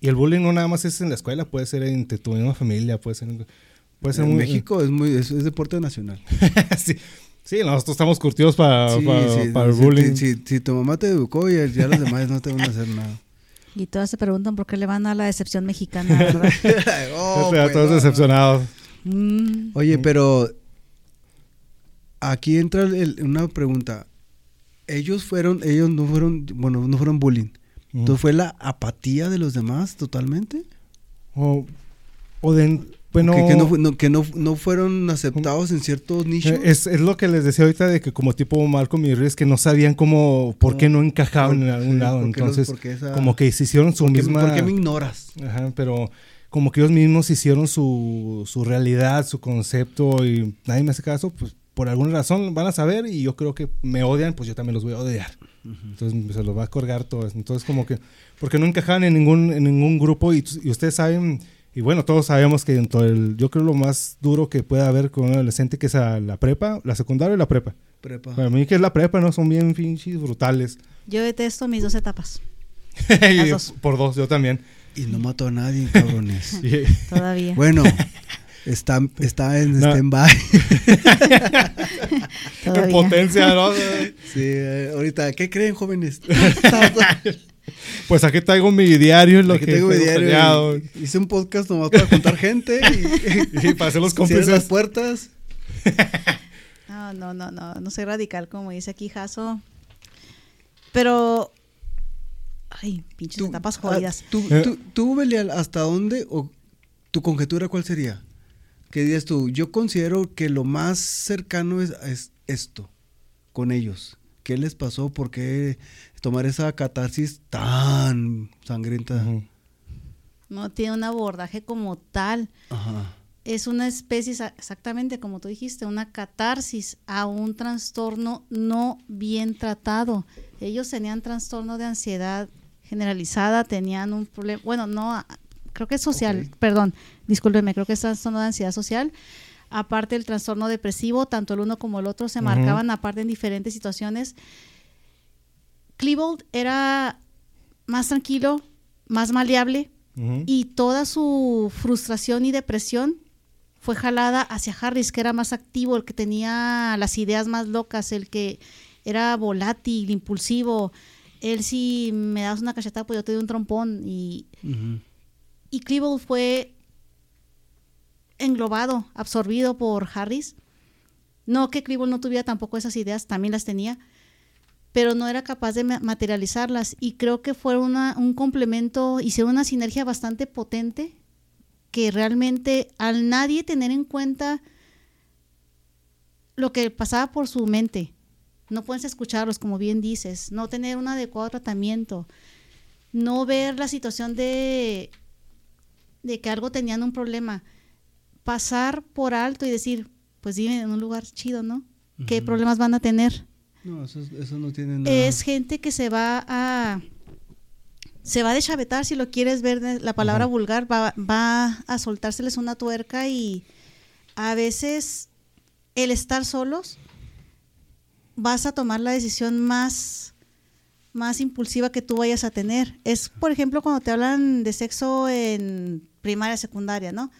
y el bullying no nada más es en la escuela, puede ser entre tu misma familia, puede ser, en- puede ser En muy... México es muy es, es deporte nacional. sí, sí, nosotros estamos curtidos para, Sí, para, sí, para el bullying. Si, si- si tu mamá te educó y ya los demás no te van a hacer nada. Y todas se preguntan por qué le van a la decepción mexicana, ¿verdad? Oh, Ya pues, todos decepcionados. Mm, Oye, pero aquí entra el- una pregunta. Ellos fueron, ellos no fueron, bueno, no fueron bullying. Ujú. Entonces fue la apatía de los demás totalmente. O, o de... Bueno, que, que no, no- que no, no fueron aceptados en ciertos nichos. Eh, Es, es lo que les decía ahorita de que como tipo Malcolm y Riz que no sabían cómo, por qué no encajaban Por- en algún sí, lado. ¿por qué los- Entonces, qué esa- como que se hicieron su ¿Por qué, misma... por qué me ignoras? Ajá, pero como que ellos mismos hicieron su, su realidad, su concepto y nadie me hace caso, pues por alguna razón van a saber y yo creo que me odian, pues yo también los voy a odiar. Entonces se los va a colgar todo. Entonces como que, porque no encajaban en ningún, en ningún grupo y, y ustedes saben, y bueno, todos sabemos que dentro del, yo creo lo más duro que puede haber con un adolescente que es a la prepa, la secundaria y la prepa. Prepa. Para mí que es la prepa, ¿no? Son bien pinches brutales. yo detesto mis dos etapas, dos. por dos, yo también. Y no mató a nadie, cabrones. Todavía. bueno, está, está en No. stand-by. potencia, ¿no? Sí, eh, ahorita, ¿qué creen, jóvenes? Pues aquí traigo mi diario, es lo Aquí que tengo mi diario Hice un podcast nomás para contar gente y, Y para hacer los cómplices. las puertas. No, no, no, no, no soy radical como dice aquí Jaso. Pero, ay, pinches Tú- etapas ah, jodidas. tú, Eh. tú, tú, Belial, ¿hasta dónde o tu conjetura cuál sería? ¿Qué dirías tú? Yo considero que lo más cercano es, es esto, con ellos. ¿Qué les pasó? ¿Por qué tomar esa catarsis tan sangrienta? No tiene un abordaje como tal. Ajá. Es una especie, exa- exactamente como tú dijiste, una catarsis a un trastorno no bien tratado. Ellos tenían trastorno de ansiedad generalizada, tenían un problema, bueno, no, creo que es social, perdón, discúlpeme, creo que es trastorno de ansiedad social. Aparte el trastorno depresivo, tanto el uno como el otro se marcaban aparte en diferentes situaciones. Klebold era más tranquilo, más maleable, y toda su frustración y depresión fue jalada hacia Harris, que era más activo, el que tenía las ideas más locas, el que era volátil, impulsivo. él si me das una cachetada, pues yo te doy un trompón. Y, Ujú. y Klebold fue englobado, absorbido por Harris. No que Klebold no tuviera tampoco esas ideas, también las tenía, pero no era capaz de ma- materializarlas. Y creo que fue un complemento, hicieron una sinergia bastante potente que realmente al nadie tener en cuenta lo que pasaba por su mente, no puedes escucharlos, como bien dices, no tener un adecuado tratamiento, no ver la situación de, de que algo tenían un problema, pasar por alto y decir, pues viven en un lugar chido, ¿no? ¿Qué problemas van a tener? No, eso, eso no tiene nada. Es gente que se va a se va a deschavetar si lo quieres ver la palabra vulgar va, va a soltárseles una tuerca y a veces el estar solos vas a tomar la decisión más más impulsiva que tú vayas a tener. Es, por ejemplo, cuando te hablan de sexo en primaria, secundaria, ¿no?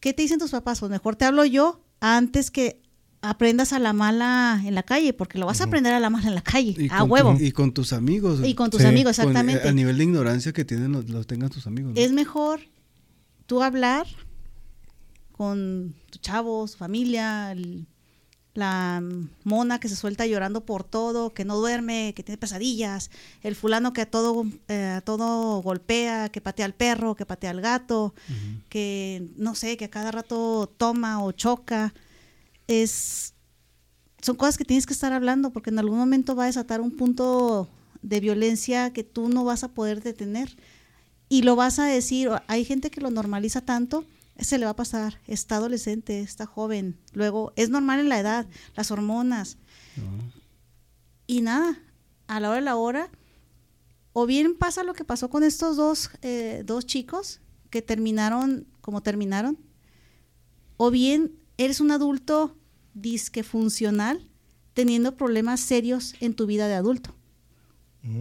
¿Qué te dicen tus papás? Pues mejor te hablo yo antes que aprendas a la mala en la calle, porque lo vas a aprender a la mala en la calle, Y a tu- huevo. y con tus amigos. Y con tus Sí. amigos, Con- eh, exactamente. a nivel de ignorancia que tienen, los, los tengan tus amigos. ¿no? Es mejor tú hablar con tu chavo, su familia, el- la mona que se suelta llorando por todo, que no duerme, que tiene pesadillas, el fulano que a todo, eh, a todo golpea, que patea al perro, que patea al gato, que no sé, que a cada rato toma o choca. Es son cosas que tienes que estar hablando porque en algún momento va a desatar un punto de violencia que tú no vas a poder detener y lo vas a decir, hay gente que lo normaliza tanto, se le va a pasar, está adolescente, está joven, luego es normal en la edad, las hormonas. Y nada, a la hora de la hora, o bien pasa lo que pasó con estos dos, eh, dos chicos que terminaron como terminaron, o bien eres un adulto disque funcional teniendo problemas serios en tu vida de adulto,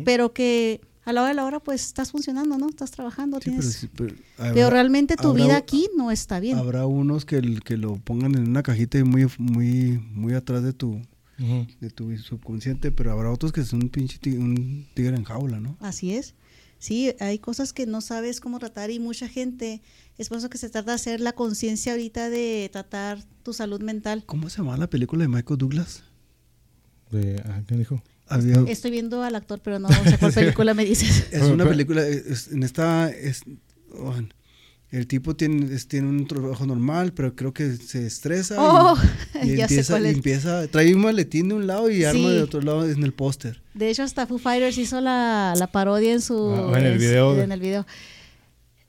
pero que a la hora de la hora pues estás funcionando, ¿no? Estás trabajando, Sí, pero, tienes... sí, pero pero, habrá- realmente tu habrá- vida aquí no está bien. Habrá unos que, el- que lo pongan en una cajita y muy, muy, muy atrás de tu, de tu subconsciente, pero habrá otros que son un pinche ti- un tigre en jaula, ¿no? Así es. Sí, hay cosas que no sabes cómo tratar y mucha gente, es por eso que se trata de hacer la conciencia ahorita de tratar tu salud mental. ¿Cómo se llama la película de Michael Douglas? De, ah, ¿Qué dijo? Había, Estoy viendo al actor, pero no sé cuál película me dices. es una película, es- en esta, es, oh, el tipo tiene, es- tiene un trabajo normal, pero creo que se estresa y- Oh, y, ya sé empieza, y trae un maletín de un lado y arma de otro lado en el póster. De hecho, hasta Foo Fighters hizo la, la parodia en su... Ah, en el video. En el video.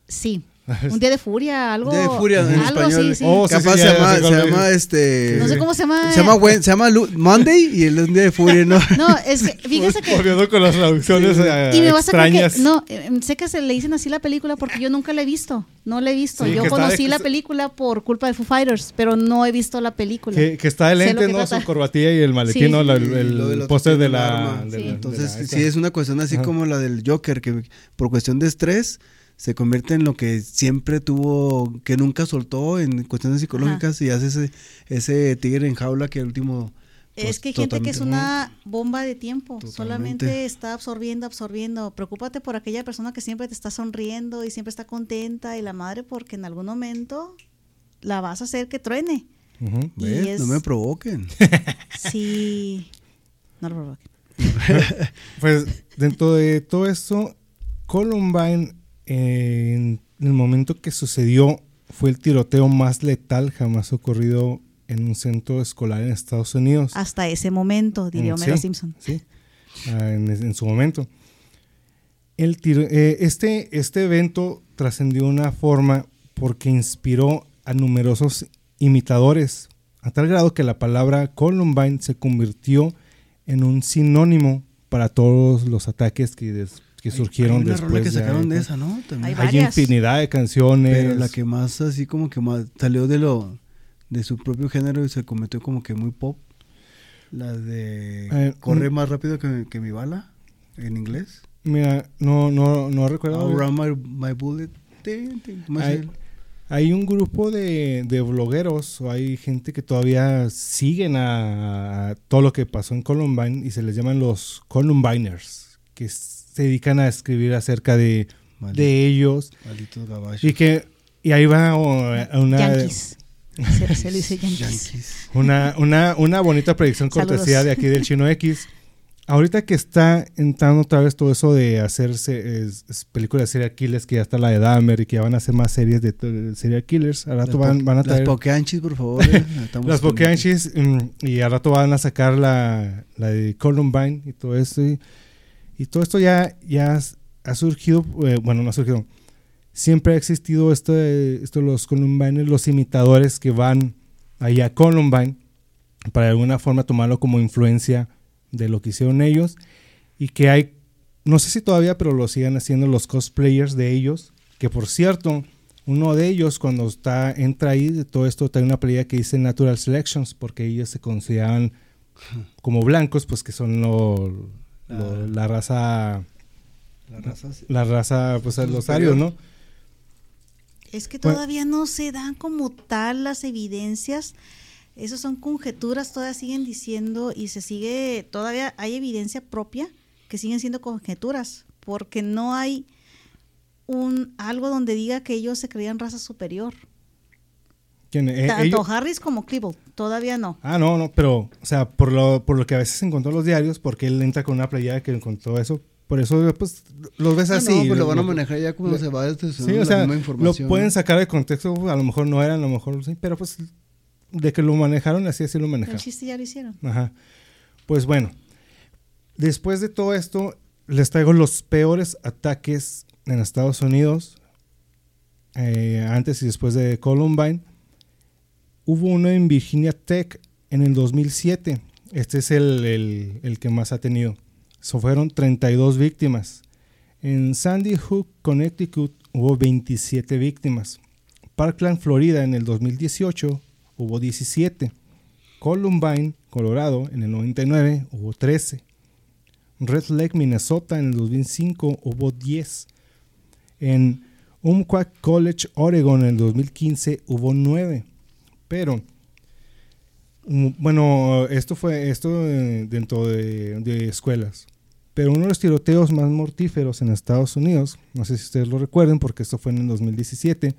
Sí. Un día de furia, algo... Día de furia en algo español. así, sí. Oh, sí, Capaz sí, se llama, se llama este. No sé cómo se llama. Se llama, Wen- se llama Monday y el es un día de furia, ¿no? No, es que, fíjese que... Con las traducciones eh, Y me vas a que, no, eh, sé que se le dicen así la película porque yo nunca la he visto, no la he visto. Sí, yo conocí de- la película por culpa de Foo Fighters, pero no he visto la película. Que, que está el que ¿no? trata. Su corbatilla y el maletín, Sí. ¿no? La- el el póster de un la... arma. de Sí. la- de Entonces, sí es una cuestión así como la del Joker, que por cuestión de estrés se convierte en lo que siempre tuvo, que nunca soltó en cuestiones psicológicas y hace ese, ese tigre en jaula que al último... es pues, que hay gente que es una bomba de tiempo, Totalmente. solamente está absorbiendo, absorbiendo. Preocúpate por aquella persona que siempre te está sonriendo y siempre está contenta y la madre porque en algún momento la vas a hacer que truene. ¿Ves? es- No me provoquen. Sí. No lo provoque. Pues dentro de todo esto, Columbine, en el momento que sucedió, fue el tiroteo más letal jamás ocurrido en un centro escolar en Estados Unidos. Hasta ese momento, diría Mm, Homero sí, Simpson. Sí, ah, en, en su momento. El tiro- eh, este, este evento trascendió una forma porque inspiró a numerosos imitadores, a tal grado que la palabra Columbine se convirtió en un sinónimo para todos los ataques que, des- que surgieron Hay una después rola que de sacaron de ahí. esa, ¿no? También. Hay infinidad de canciones. Pero la que más así como que más salió de lo de su propio género y se convirtió como que muy pop. La de Eh, Corre un- más rápido que, que mi bala en inglés. Mira, no, no, no recuerdo. Outrun my, my bullet. Hay un grupo de, de blogueros o hay gente que todavía siguen a, a todo lo que pasó en Columbine y se les llaman los Columbiners, que se dedican a escribir acerca de, Maldito. de ellos. Malditos gabachos. Y que y ahí va una, Yankees. Se, se le dice Yankees. Yankees. una, una, una bonita predicción Saludos. cortesía de aquí del Chino X. Ahorita que está entrando otra vez todo eso de hacerse es- es películas de serial killers, que ya está la de Dahmer y que ya van a hacer más series de, de serial killers. Al rato Las van, van a Las traer Pokeanchis, por favor. eh. Las Pokeanchis mm, y al rato van a sacar la, la de Columbine y todo esto. Y, y todo esto ya, ya ha surgido, eh, bueno, no ha surgido. Siempre ha existido esto de, esto de los Columbine, los imitadores que van allá a Columbine para de alguna forma tomarlo como influencia de lo que hicieron ellos y que hay, no sé si todavía, pero lo siguen haciendo los cosplayers de ellos, que por cierto, uno de ellos cuando está entra ahí de todo esto trae una playa que dice Natural Selections porque ellos se consideraban como blancos, pues que son lo- Ah. la raza La raza sí. la raza pues los arios, ¿no? Es que Bueno. todavía no se dan como tal las evidencias. Esas son conjeturas, todavía siguen diciendo y se sigue, todavía hay evidencia propia que siguen siendo conjeturas, porque no hay un algo donde diga que ellos se creían raza superior. ¿Quién? Eh, Tanto ellos- Harris como Klebold, todavía no. Ah, no, no, pero, o sea, por lo, por lo que a veces encontró en los diarios, porque él entra con una playera que encontró eso, por eso, pues, los ves Ah, así. no, pues lo van a manejar ya como lo- se va desde Sí, o sea, lo pueden sacar de contexto, a lo mejor no eran, a lo mejor sí, pero pues, de que lo manejaron, así, así lo El manejaron. chiste ya lo hicieron. Ajá. Pues bueno, después de todo esto, les traigo los peores ataques en Estados Unidos, eh, antes y después de Columbine. Hubo uno en Virginia Tech en el 2007. Este es el, el- que más ha tenido. So, fueron 32 víctimas. En Sandy Hook, Connecticut, hubo 27 víctimas. Parkland, Florida, en el 2018, hubo 17. Columbine, Colorado, en el 99 hubo 13. Red Lake, Minnesota, en el 2005 hubo 10. En Umpqua College, Oregon, en el 2015 hubo 9. Pero, mm, bueno, esto fue esto eh, dentro de, de escuelas. Pero uno de los tiroteos más mortíferos en Estados Unidos, no sé si ustedes lo recuerden porque esto fue en el 2017,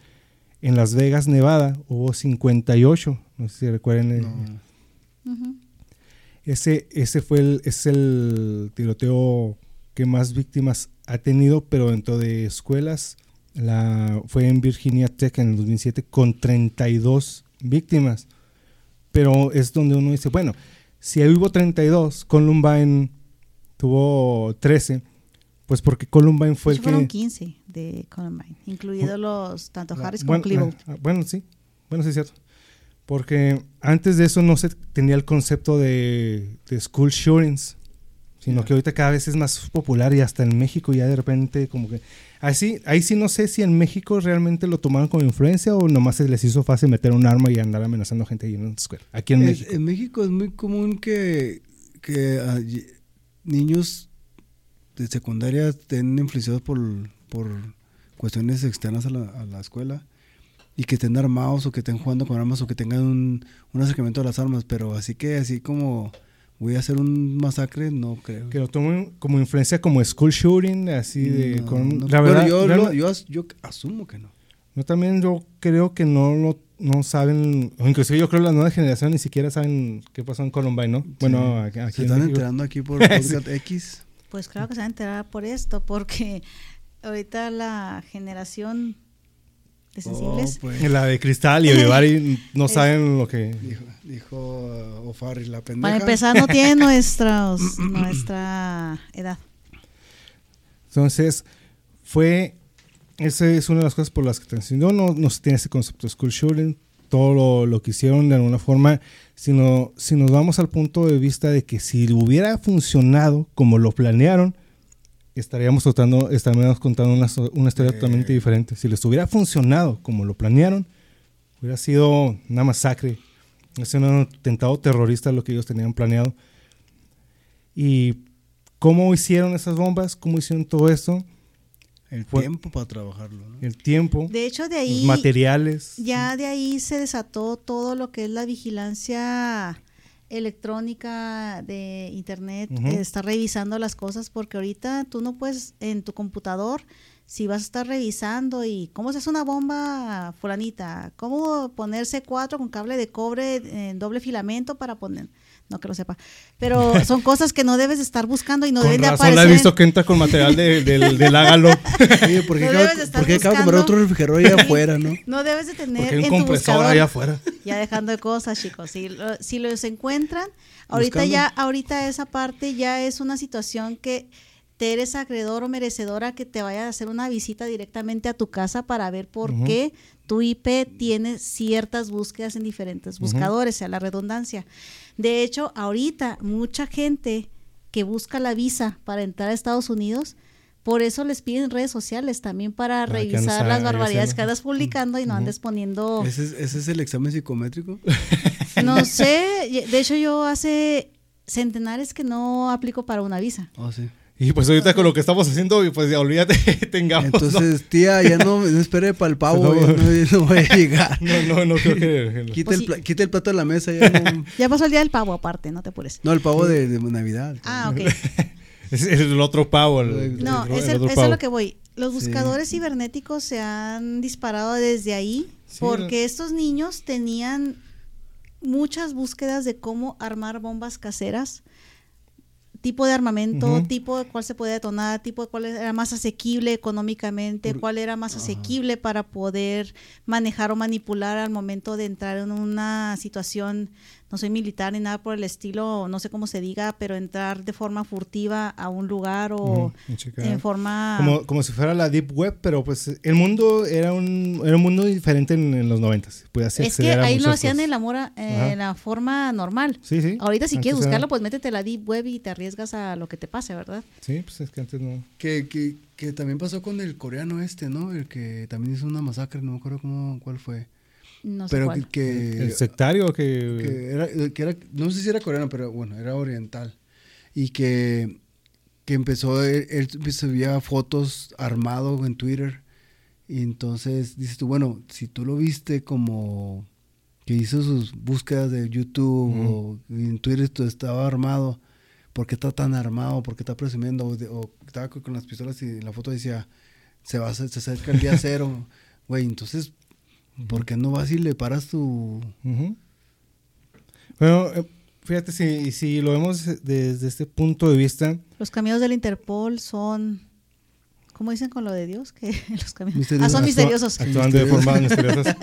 en Las Vegas, Nevada, hubo 58. No sé si recuerden. eh, No. Ujú. ese, ese fue el, es el tiroteo que más víctimas ha tenido, pero dentro de escuelas la, fue en Virginia Tech en el 2007 con 32 víctimas. Pero es donde uno dice, bueno, si ahí hubo 32, Columbine tuvo 13, pues porque Columbine fue el fueron que... 15 de Columbine, incluidos los tanto Harris como Bueno, Klebold. ah, bueno, sí, bueno, sí es cierto. Porque antes de eso no se tenía el concepto de, de school shootings, sino que ahorita cada vez es más popular y hasta en México ya de repente como que... Así, ahí sí no sé si en México realmente lo tomaron como influencia o nomás se les hizo fácil meter un arma y andar amenazando gente ahí en escuela. Aquí en Es- México. en México es muy común que, que ah, niños de secundaria estén influenciados por, por cuestiones externas a la, a la escuela y que estén armados o que estén jugando con armas o que tengan un, un acercamiento a las armas, pero así que así como voy a hacer un masacre, no creo. Que lo tomen como influencia como school shooting, así de... No, con- no. la verdad, yo, lo- yo as- yo asumo que no. Yo también yo creo que no lo no saben, o inclusive yo creo que las nuevas generaciones ni siquiera saben qué pasó en Columbine, ¿no? Bueno, aquí, aquí Se están enterando aquí por Podcast X. Pues claro que se van a enterar por esto, porque ahorita la generación Oh, pues. La de Cristal y Olivari no saben lo que... Dijo, dijo uh, la pendeja. Para empezar, no tienen nuestros, nuestra edad. Entonces, fue... Esa es una de las cosas por las que te enseñó. No, no se tiene ese concepto de school shooting. Todo lo, lo que hicieron de alguna forma. Sino, si nos vamos al punto de vista de que si hubiera funcionado como lo planearon, estaríamos, tratando, estaríamos contando una, una historia Eh. totalmente diferente. Si les hubiera funcionado como lo planearon, hubiera sido una masacre. Hubiera sido un atentado terrorista lo que ellos tenían planeado. Y cómo hicieron esas bombas, cómo hicieron todo esto, El Fue- tiempo para trabajarlo, ¿no? el tiempo, De hecho, de los ahí materiales. ya de ahí se desató todo lo que es la vigilancia electrónica de internet eh, está revisando las cosas porque ahorita tú no puedes en tu computador si vas a estar revisando y cómo se hace una bomba fulanita, cómo ponerse cuatro con cable de cobre en doble filamento para poner, no que lo sepa, pero son cosas que no debes de estar buscando y no Con deben de razón la he aparecer. visto que entra con material de- del, del hágalo. Oye, ¿por qué No acabo, debes de estar por qué acabo de comprar otro refrigerador allá afuera, no? No debes de tener un en tu compresor buscador. allá afuera. Ya dejando de cosas, chicos. Si, lo- si los encuentran, ahorita Buscando. ya, ahorita esa parte ya es una situación que te eres acreedor o merecedora que te vaya a hacer una visita directamente a tu casa para ver por qué tu IP tiene ciertas búsquedas en diferentes buscadores, sea la redundancia. De hecho, ahorita mucha gente que busca la visa para entrar a Estados Unidos, por eso les piden redes sociales también para Para que revisar las barbaridades que andas publicando y no andes poniendo ¿Ese es, ese es el examen psicométrico? no sé, de hecho yo hace centenares que no aplico para una visa. Oh, sí. Y pues ahorita con lo que estamos haciendo, pues ya olvídate, tengamos. ¿no? Entonces, tía, ya no, no espere para el pavo, No. no, voy a llegar. No, no, no creo que. Quita, Pues el, sí. quita el plato de la mesa, ya no. Ya pasó el día del pavo aparte, no te apures. No, el pavo de, de Navidad. Ah, ok. Es el otro pavo. el- No, el- es, el el- otro eso es pavo. lo que voy. Los Sí. buscadores cibernéticos se han disparado desde ahí Sí, porque estos niños tenían muchas búsquedas de cómo armar bombas caseras, tipo de armamento, tipo de cuál se podía detonar, tipo de cuál era más asequible económicamente, cuál era más asequible para poder manejar o manipular al momento de entrar en una situación, no soy militar ni nada por el estilo, no sé cómo se diga, pero entrar de forma furtiva a un lugar o en forma... Como, como si fuera la Deep Web, pero pues el mundo era un, era un mundo diferente en, en los noventas. Es que ahí lo muchas hacían en la, mora- eh, en la forma normal. Sí, sí. Ahorita si Antes quieres era- buscarlo, pues métete a la deep web y te arriesgas a lo que te pase, ¿verdad? Sí, pues es que antes no. Que, que, que también pasó con el coreano este, ¿no? El que también hizo una masacre, no me acuerdo cómo, cuál fue. No sé Pero cuál. que, que, el sectario que. que era, que era, no sé si era coreano, pero bueno, era oriental. Y que, que empezó, él, él subía fotos armado en Twitter. Y entonces dices tú, bueno, si tú lo viste como que hizo sus búsquedas de YouTube Ujú. o en Twitter tú estaba armado, ¿por qué está tan armado? ¿Por qué está presumiendo? O, de- o estaba con, las pistolas y en la foto decía, se va a se acerca el día cero. Güey, entonces, ¿por qué no vas y le paras tu... Bueno, eh, fíjate, si, si lo vemos desde este punto de vista, Los caminos del Interpol son, ¿cómo dicen con lo de Dios? Que los caminos... Misteriosos. Ah, son misteriosos. Actuando de formas misteriosas.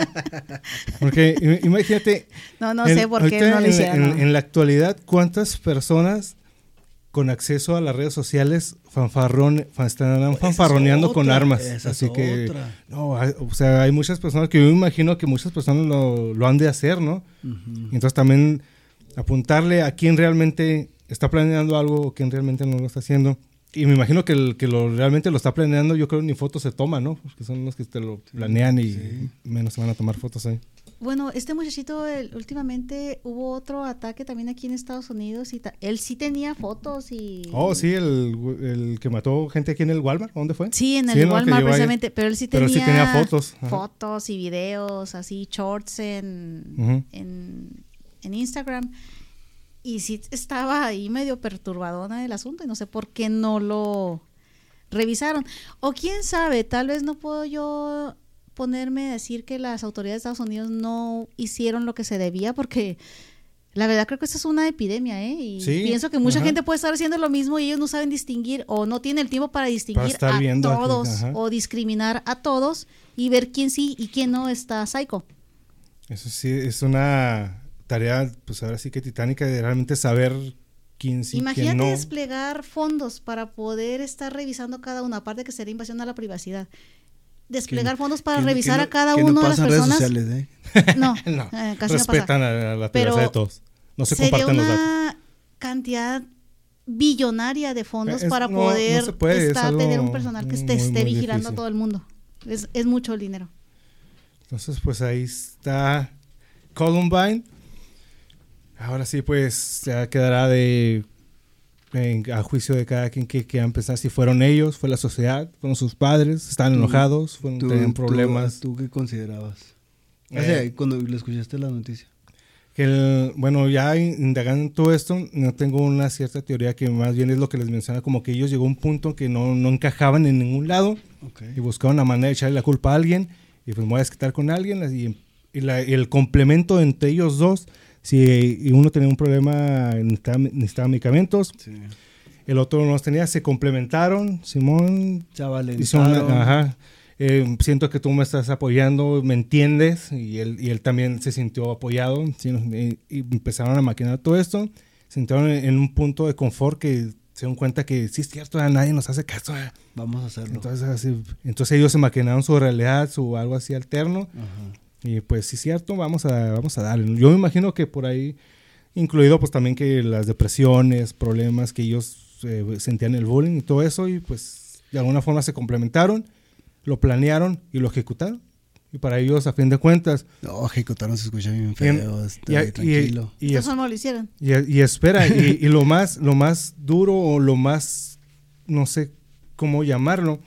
Porque im- imagínate. No, no en- sé por qué no lo hicieron. En, en la actualidad, ¿cuántas personas con acceso a las redes sociales fanfarrón, fan- están fanfarroneando con otra, armas? Así que, otra. no, hay- o sea, hay muchas personas que yo me imagino que muchas personas lo, lo han de hacer, ¿no? Ujú. Entonces también apuntarle a quién realmente está planeando algo o quién realmente no lo está haciendo. Y me imagino que el que lo realmente lo está planeando, yo creo ni fotos se toma, ¿no? Porque son los que te lo planean y sí. menos se van a tomar fotos ahí. Bueno, este muchachito, el- últimamente hubo otro ataque también aquí en Estados Unidos y él sí tenía fotos y... Oh, sí, el, el que mató gente aquí en el Walmart, ¿a ¿dónde fue? Sí, en el Walmart precisamente, pero él sí pero tenía, sí tenía fotos, ajá. fotos y videos, así, shorts en, en Instagram. Y sí estaba ahí medio perturbadona el asunto y no sé por qué no lo revisaron. O quién sabe, tal vez no puedo yo ponerme a decir que las autoridades de Estados Unidos no hicieron lo que se debía porque la verdad creo que esta es una epidemia, ¿eh? Y Sí, pienso que mucha ajá. gente puede estar haciendo lo mismo y ellos no saben distinguir o no tienen el tiempo para distinguir a aquí, todos o discriminar a todos y ver quién sí y quién no está psycho. Eso sí, es una tarea, pues ahora sí que titánica de realmente saber quién sí, Imagínate quién no. desplegar fondos para poder estar revisando cada uno, aparte que sería invasión a la privacidad. Desplegar fondos para que- revisar que a cada no uno de las pasan redes personas. sociales, ¿eh? No, No, eh, casi no pasa. respetan a, la privacidad de todos. No se comparten los datos. una cantidad billonaria de fondos Es- para poder puede, es estar- algo tener un personal que esté, muy, esté muy vigilando a todo el mundo. Es, es mucho el dinero. Entonces, pues ahí está Columbine. Ahora sí, pues ya quedará de en- a juicio de cada quien que quiera pensar si fueron ellos, fue la sociedad, fueron sus padres, estaban Tú- enojados, fueron, Tú- tenían tú- problemas. ¿Tú qué considerabas? O Eh. sea, cuando le escuchaste la noticia. Que el- bueno, ya indagando todo esto, no tengo una cierta teoría que más bien es lo que les menciona, como que ellos llegó a un punto que no, no encajaban en ningún lado Ok. y buscaban una manera de echarle la culpa a alguien y pues me voy a desquitar con alguien y, y la- el complemento entre ellos dos, si uno tenía un problema, necesitaba, necesitaba medicamentos, Sí. el otro no los tenía, se complementaron, Simón una- ajá, eh, siento que tú me estás apoyando, me entiendes, y él, y él también se sintió apoyado, sí, y, y empezaron a maquinar todo esto, se sintieron en, en un punto de confort que se dieron cuenta que sí es cierto, a nadie nos hace caso. Vamos a hacerlo. Entonces, así- entonces ellos se maquinaron su realidad, su algo así alterno, Ajá. Y pues sí es cierto, vamos a, vamos a darle. Yo me imagino que por ahí, incluido pues también que las depresiones, problemas que ellos eh, sentían el bullying y todo eso, y pues de alguna forma se complementaron, lo planearon y lo ejecutaron. Y para ellos, a fin de cuentas, No, ejecutaron se escucha bien y, feo. está y- bien y- tranquilo. y es- Entonces, ¿cómo lo hicieron? y, y espera, y, y lo más, lo más duro o lo más, no sé cómo llamarlo,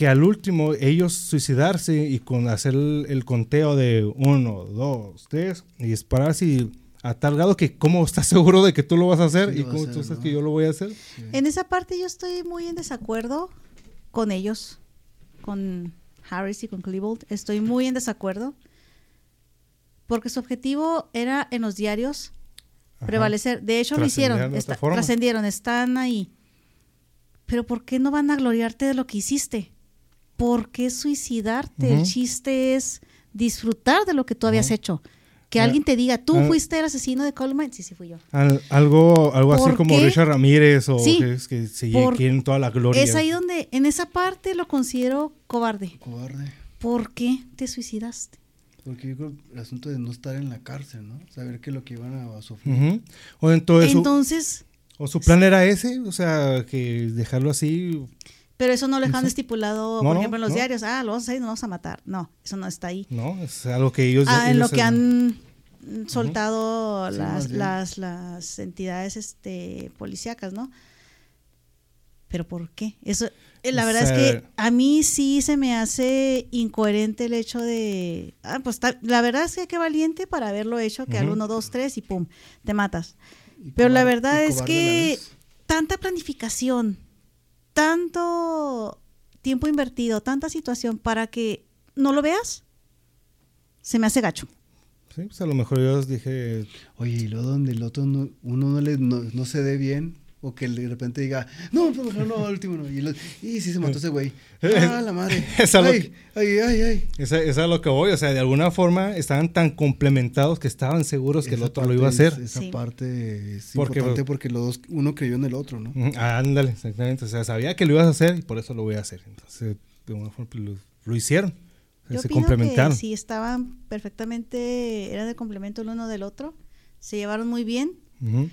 que al último ellos suicidarse y con hacer el, el conteo de uno, dos, tres, y dispararse y a tal grado que cómo estás seguro de que tú lo vas a hacer Sí y cómo hacer, tú sabes ¿no? que yo lo voy a hacer. En esa parte yo estoy muy en desacuerdo con ellos, con Harris y con Klebold. Estoy muy en desacuerdo porque su objetivo era en los diarios Ajá. prevalecer. De hecho, lo hicieron, está- trascendieron, están ahí. Pero ¿por qué no van a gloriarte de lo que hiciste? ¿Por qué suicidarte? El chiste es disfrutar de lo que tú habías hecho. Que Ah, alguien te diga, ¿tú ah. fuiste el asesino de Coleman? Sí, sí, fui yo. Al- algo algo así ¿Por como? Richard Ramírez o Sí. que, es que se Por- quieren toda la gloria. Es ahí donde, en esa parte lo considero cobarde. Cobarde. ¿Por qué te suicidaste? Porque yo creo el asunto de no estar en la cárcel, ¿no? Saber que lo que iban a sufrir. O entonces, su- Entonces, o su plan era ese, o sea, que dejarlo así. Pero eso no lo dejan estipulado, No, por ejemplo, en los no. diarios. Ah, lo vamos a hacer y nos vamos a matar. No, eso no está ahí. No, es algo que ellos. Ah, en lo que han soltado las, las, las entidades este, policíacas, ¿no? Pero ¿por qué? Eso, eh, la O verdad es que a mí sí se me hace incoherente el hecho de, ah, pues la verdad es que qué valiente para haberlo hecho, que al Ujú. 1, 2, 3 y pum, te matas. Pero la verdad es que tanta planificación, tanto tiempo invertido, tanta situación para que no lo veas, se me hace gacho. Sí, pues a lo mejor yo dije. Oye, y luego donde el otro no, uno no, le, no, no se dé bien, o que de repente diga, no, favor, no, al último no. Y, lo- y sí se mató ese güey. Ah, la madre. Es ay, ay, ay, ay. Esa, esa es a lo que voy, o sea, de alguna forma estaban tan complementados que estaban seguros que el otro lo iba a hacer. es- esa Sí. parte es Porque- importante porque los dos, uno creyó en el otro, ¿no? Ándale, exactamente. O sea, sabía que lo ibas a hacer y por eso lo voy a hacer. Entonces, de alguna forma pues, lo, lo hicieron. O sea, Yo se opino complementaron. que si estaban perfectamente, eran de complemento el uno del otro, se llevaron muy bien. Ujú.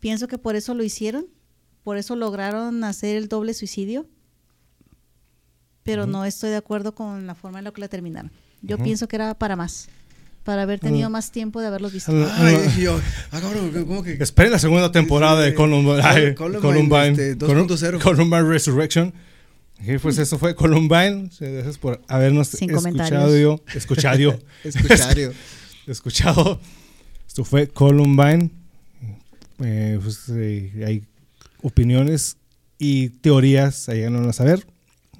Pienso que por eso lo hicieron, por eso lograron hacer el doble suicidio. Pero no estoy de acuerdo con la forma en la que la terminaron. Yo pienso que era para más, para haber tenido Mm. más tiempo de haberlos visto. Ay, y yo, ah, cabrón, ¿cómo que? Esperen la segunda temporada de Sí. Columbine, ay, Columbine, Columbine, este, Colum- 2.0. Columbine Resurrection. Y pues eso fue Columbine. Gracias por habernos Sin escuchado. comentarios. Escuchado. Escuchario. escuchado. Esto fue Columbine. Eh, pues, eh, hay opiniones y teorías. Ahí van a saber.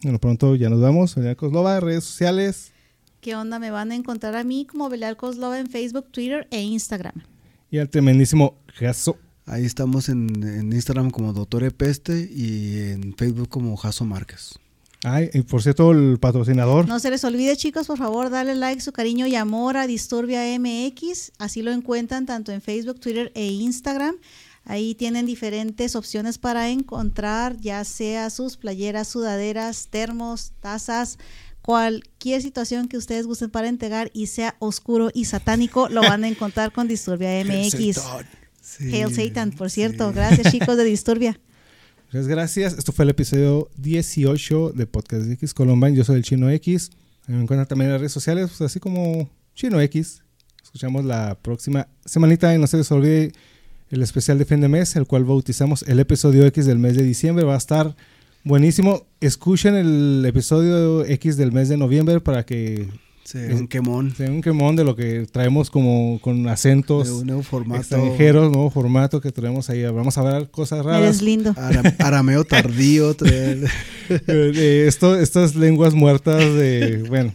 Bueno, pronto ya nos vamos. Soy Coslova, redes sociales. ¿Qué onda? Me van a encontrar a mí como Belial Coslova en Facebook, Twitter e Instagram. Y al tremendísimo Jaso. Ahí estamos en, en Instagram como Doctor Epeste y en Facebook como Jaso Márquez. Ay, y por cierto, el patrocinador. No se les olvide, chicos, por favor, darle like, su cariño y amor a Disturbia MX. Así lo encuentran tanto en Facebook, Twitter e Instagram. Ahí tienen diferentes opciones para encontrar, ya sea sus playeras, sudaderas, termos, tazas, cualquier situación que ustedes gusten para entregar y sea oscuro y satánico, lo van a encontrar con Disturbia MX. Sí, Hail Satan, por cierto. sí. Gracias, chicos de Disturbia. Muchas gracias. Esto fue el episodio 18 de Podcast de X Columbine. Yo soy el Chino X. Me encuentran también en las redes sociales, pues, así como Chino X. Escuchamos la próxima semanita y no se les olvide el especial de fin de mes, el cual bautizamos el episodio X del mes de diciembre. Va a estar buenísimo. Escuchen el episodio X del mes de noviembre para que Sí, un quemón. Sí, un quemón de lo que traemos como con acentos De un nuevo formato. extranjeros, nuevo formato que traemos ahí. Vamos a ver cosas raras. Eres lindo. Ara- arameo tardío. Eh, de esto, estas lenguas muertas de, bueno,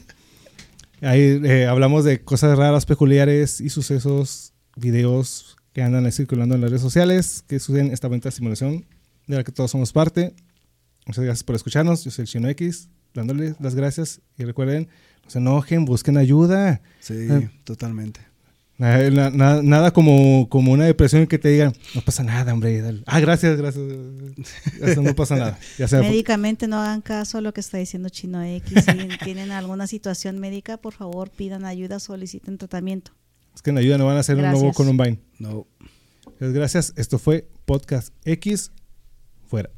ahí eh, hablamos de cosas raras, peculiares y sucesos, videos que andan circulando en las redes sociales, que suceden esta venta de simulación de la que todos somos parte. Muchas gracias por escucharnos. Yo soy el Chino X, dándoles las gracias y recuerden, se enojen, busquen ayuda. Sí, Ah. totalmente. Nada, na- na- nada como, como una depresión que te digan, no pasa nada, hombre. dale". Ah, gracias, gracias. Eso no pasa nada. Ya sea, Médicamente no hagan caso a lo que está diciendo Chino X. Si tienen alguna situación médica, por favor pidan ayuda, soliciten tratamiento. es que en ayuda no van a hacer un nuevo Gracias. Columbine. No. Muchas gracias. Esto fue Podcast X. Fuera.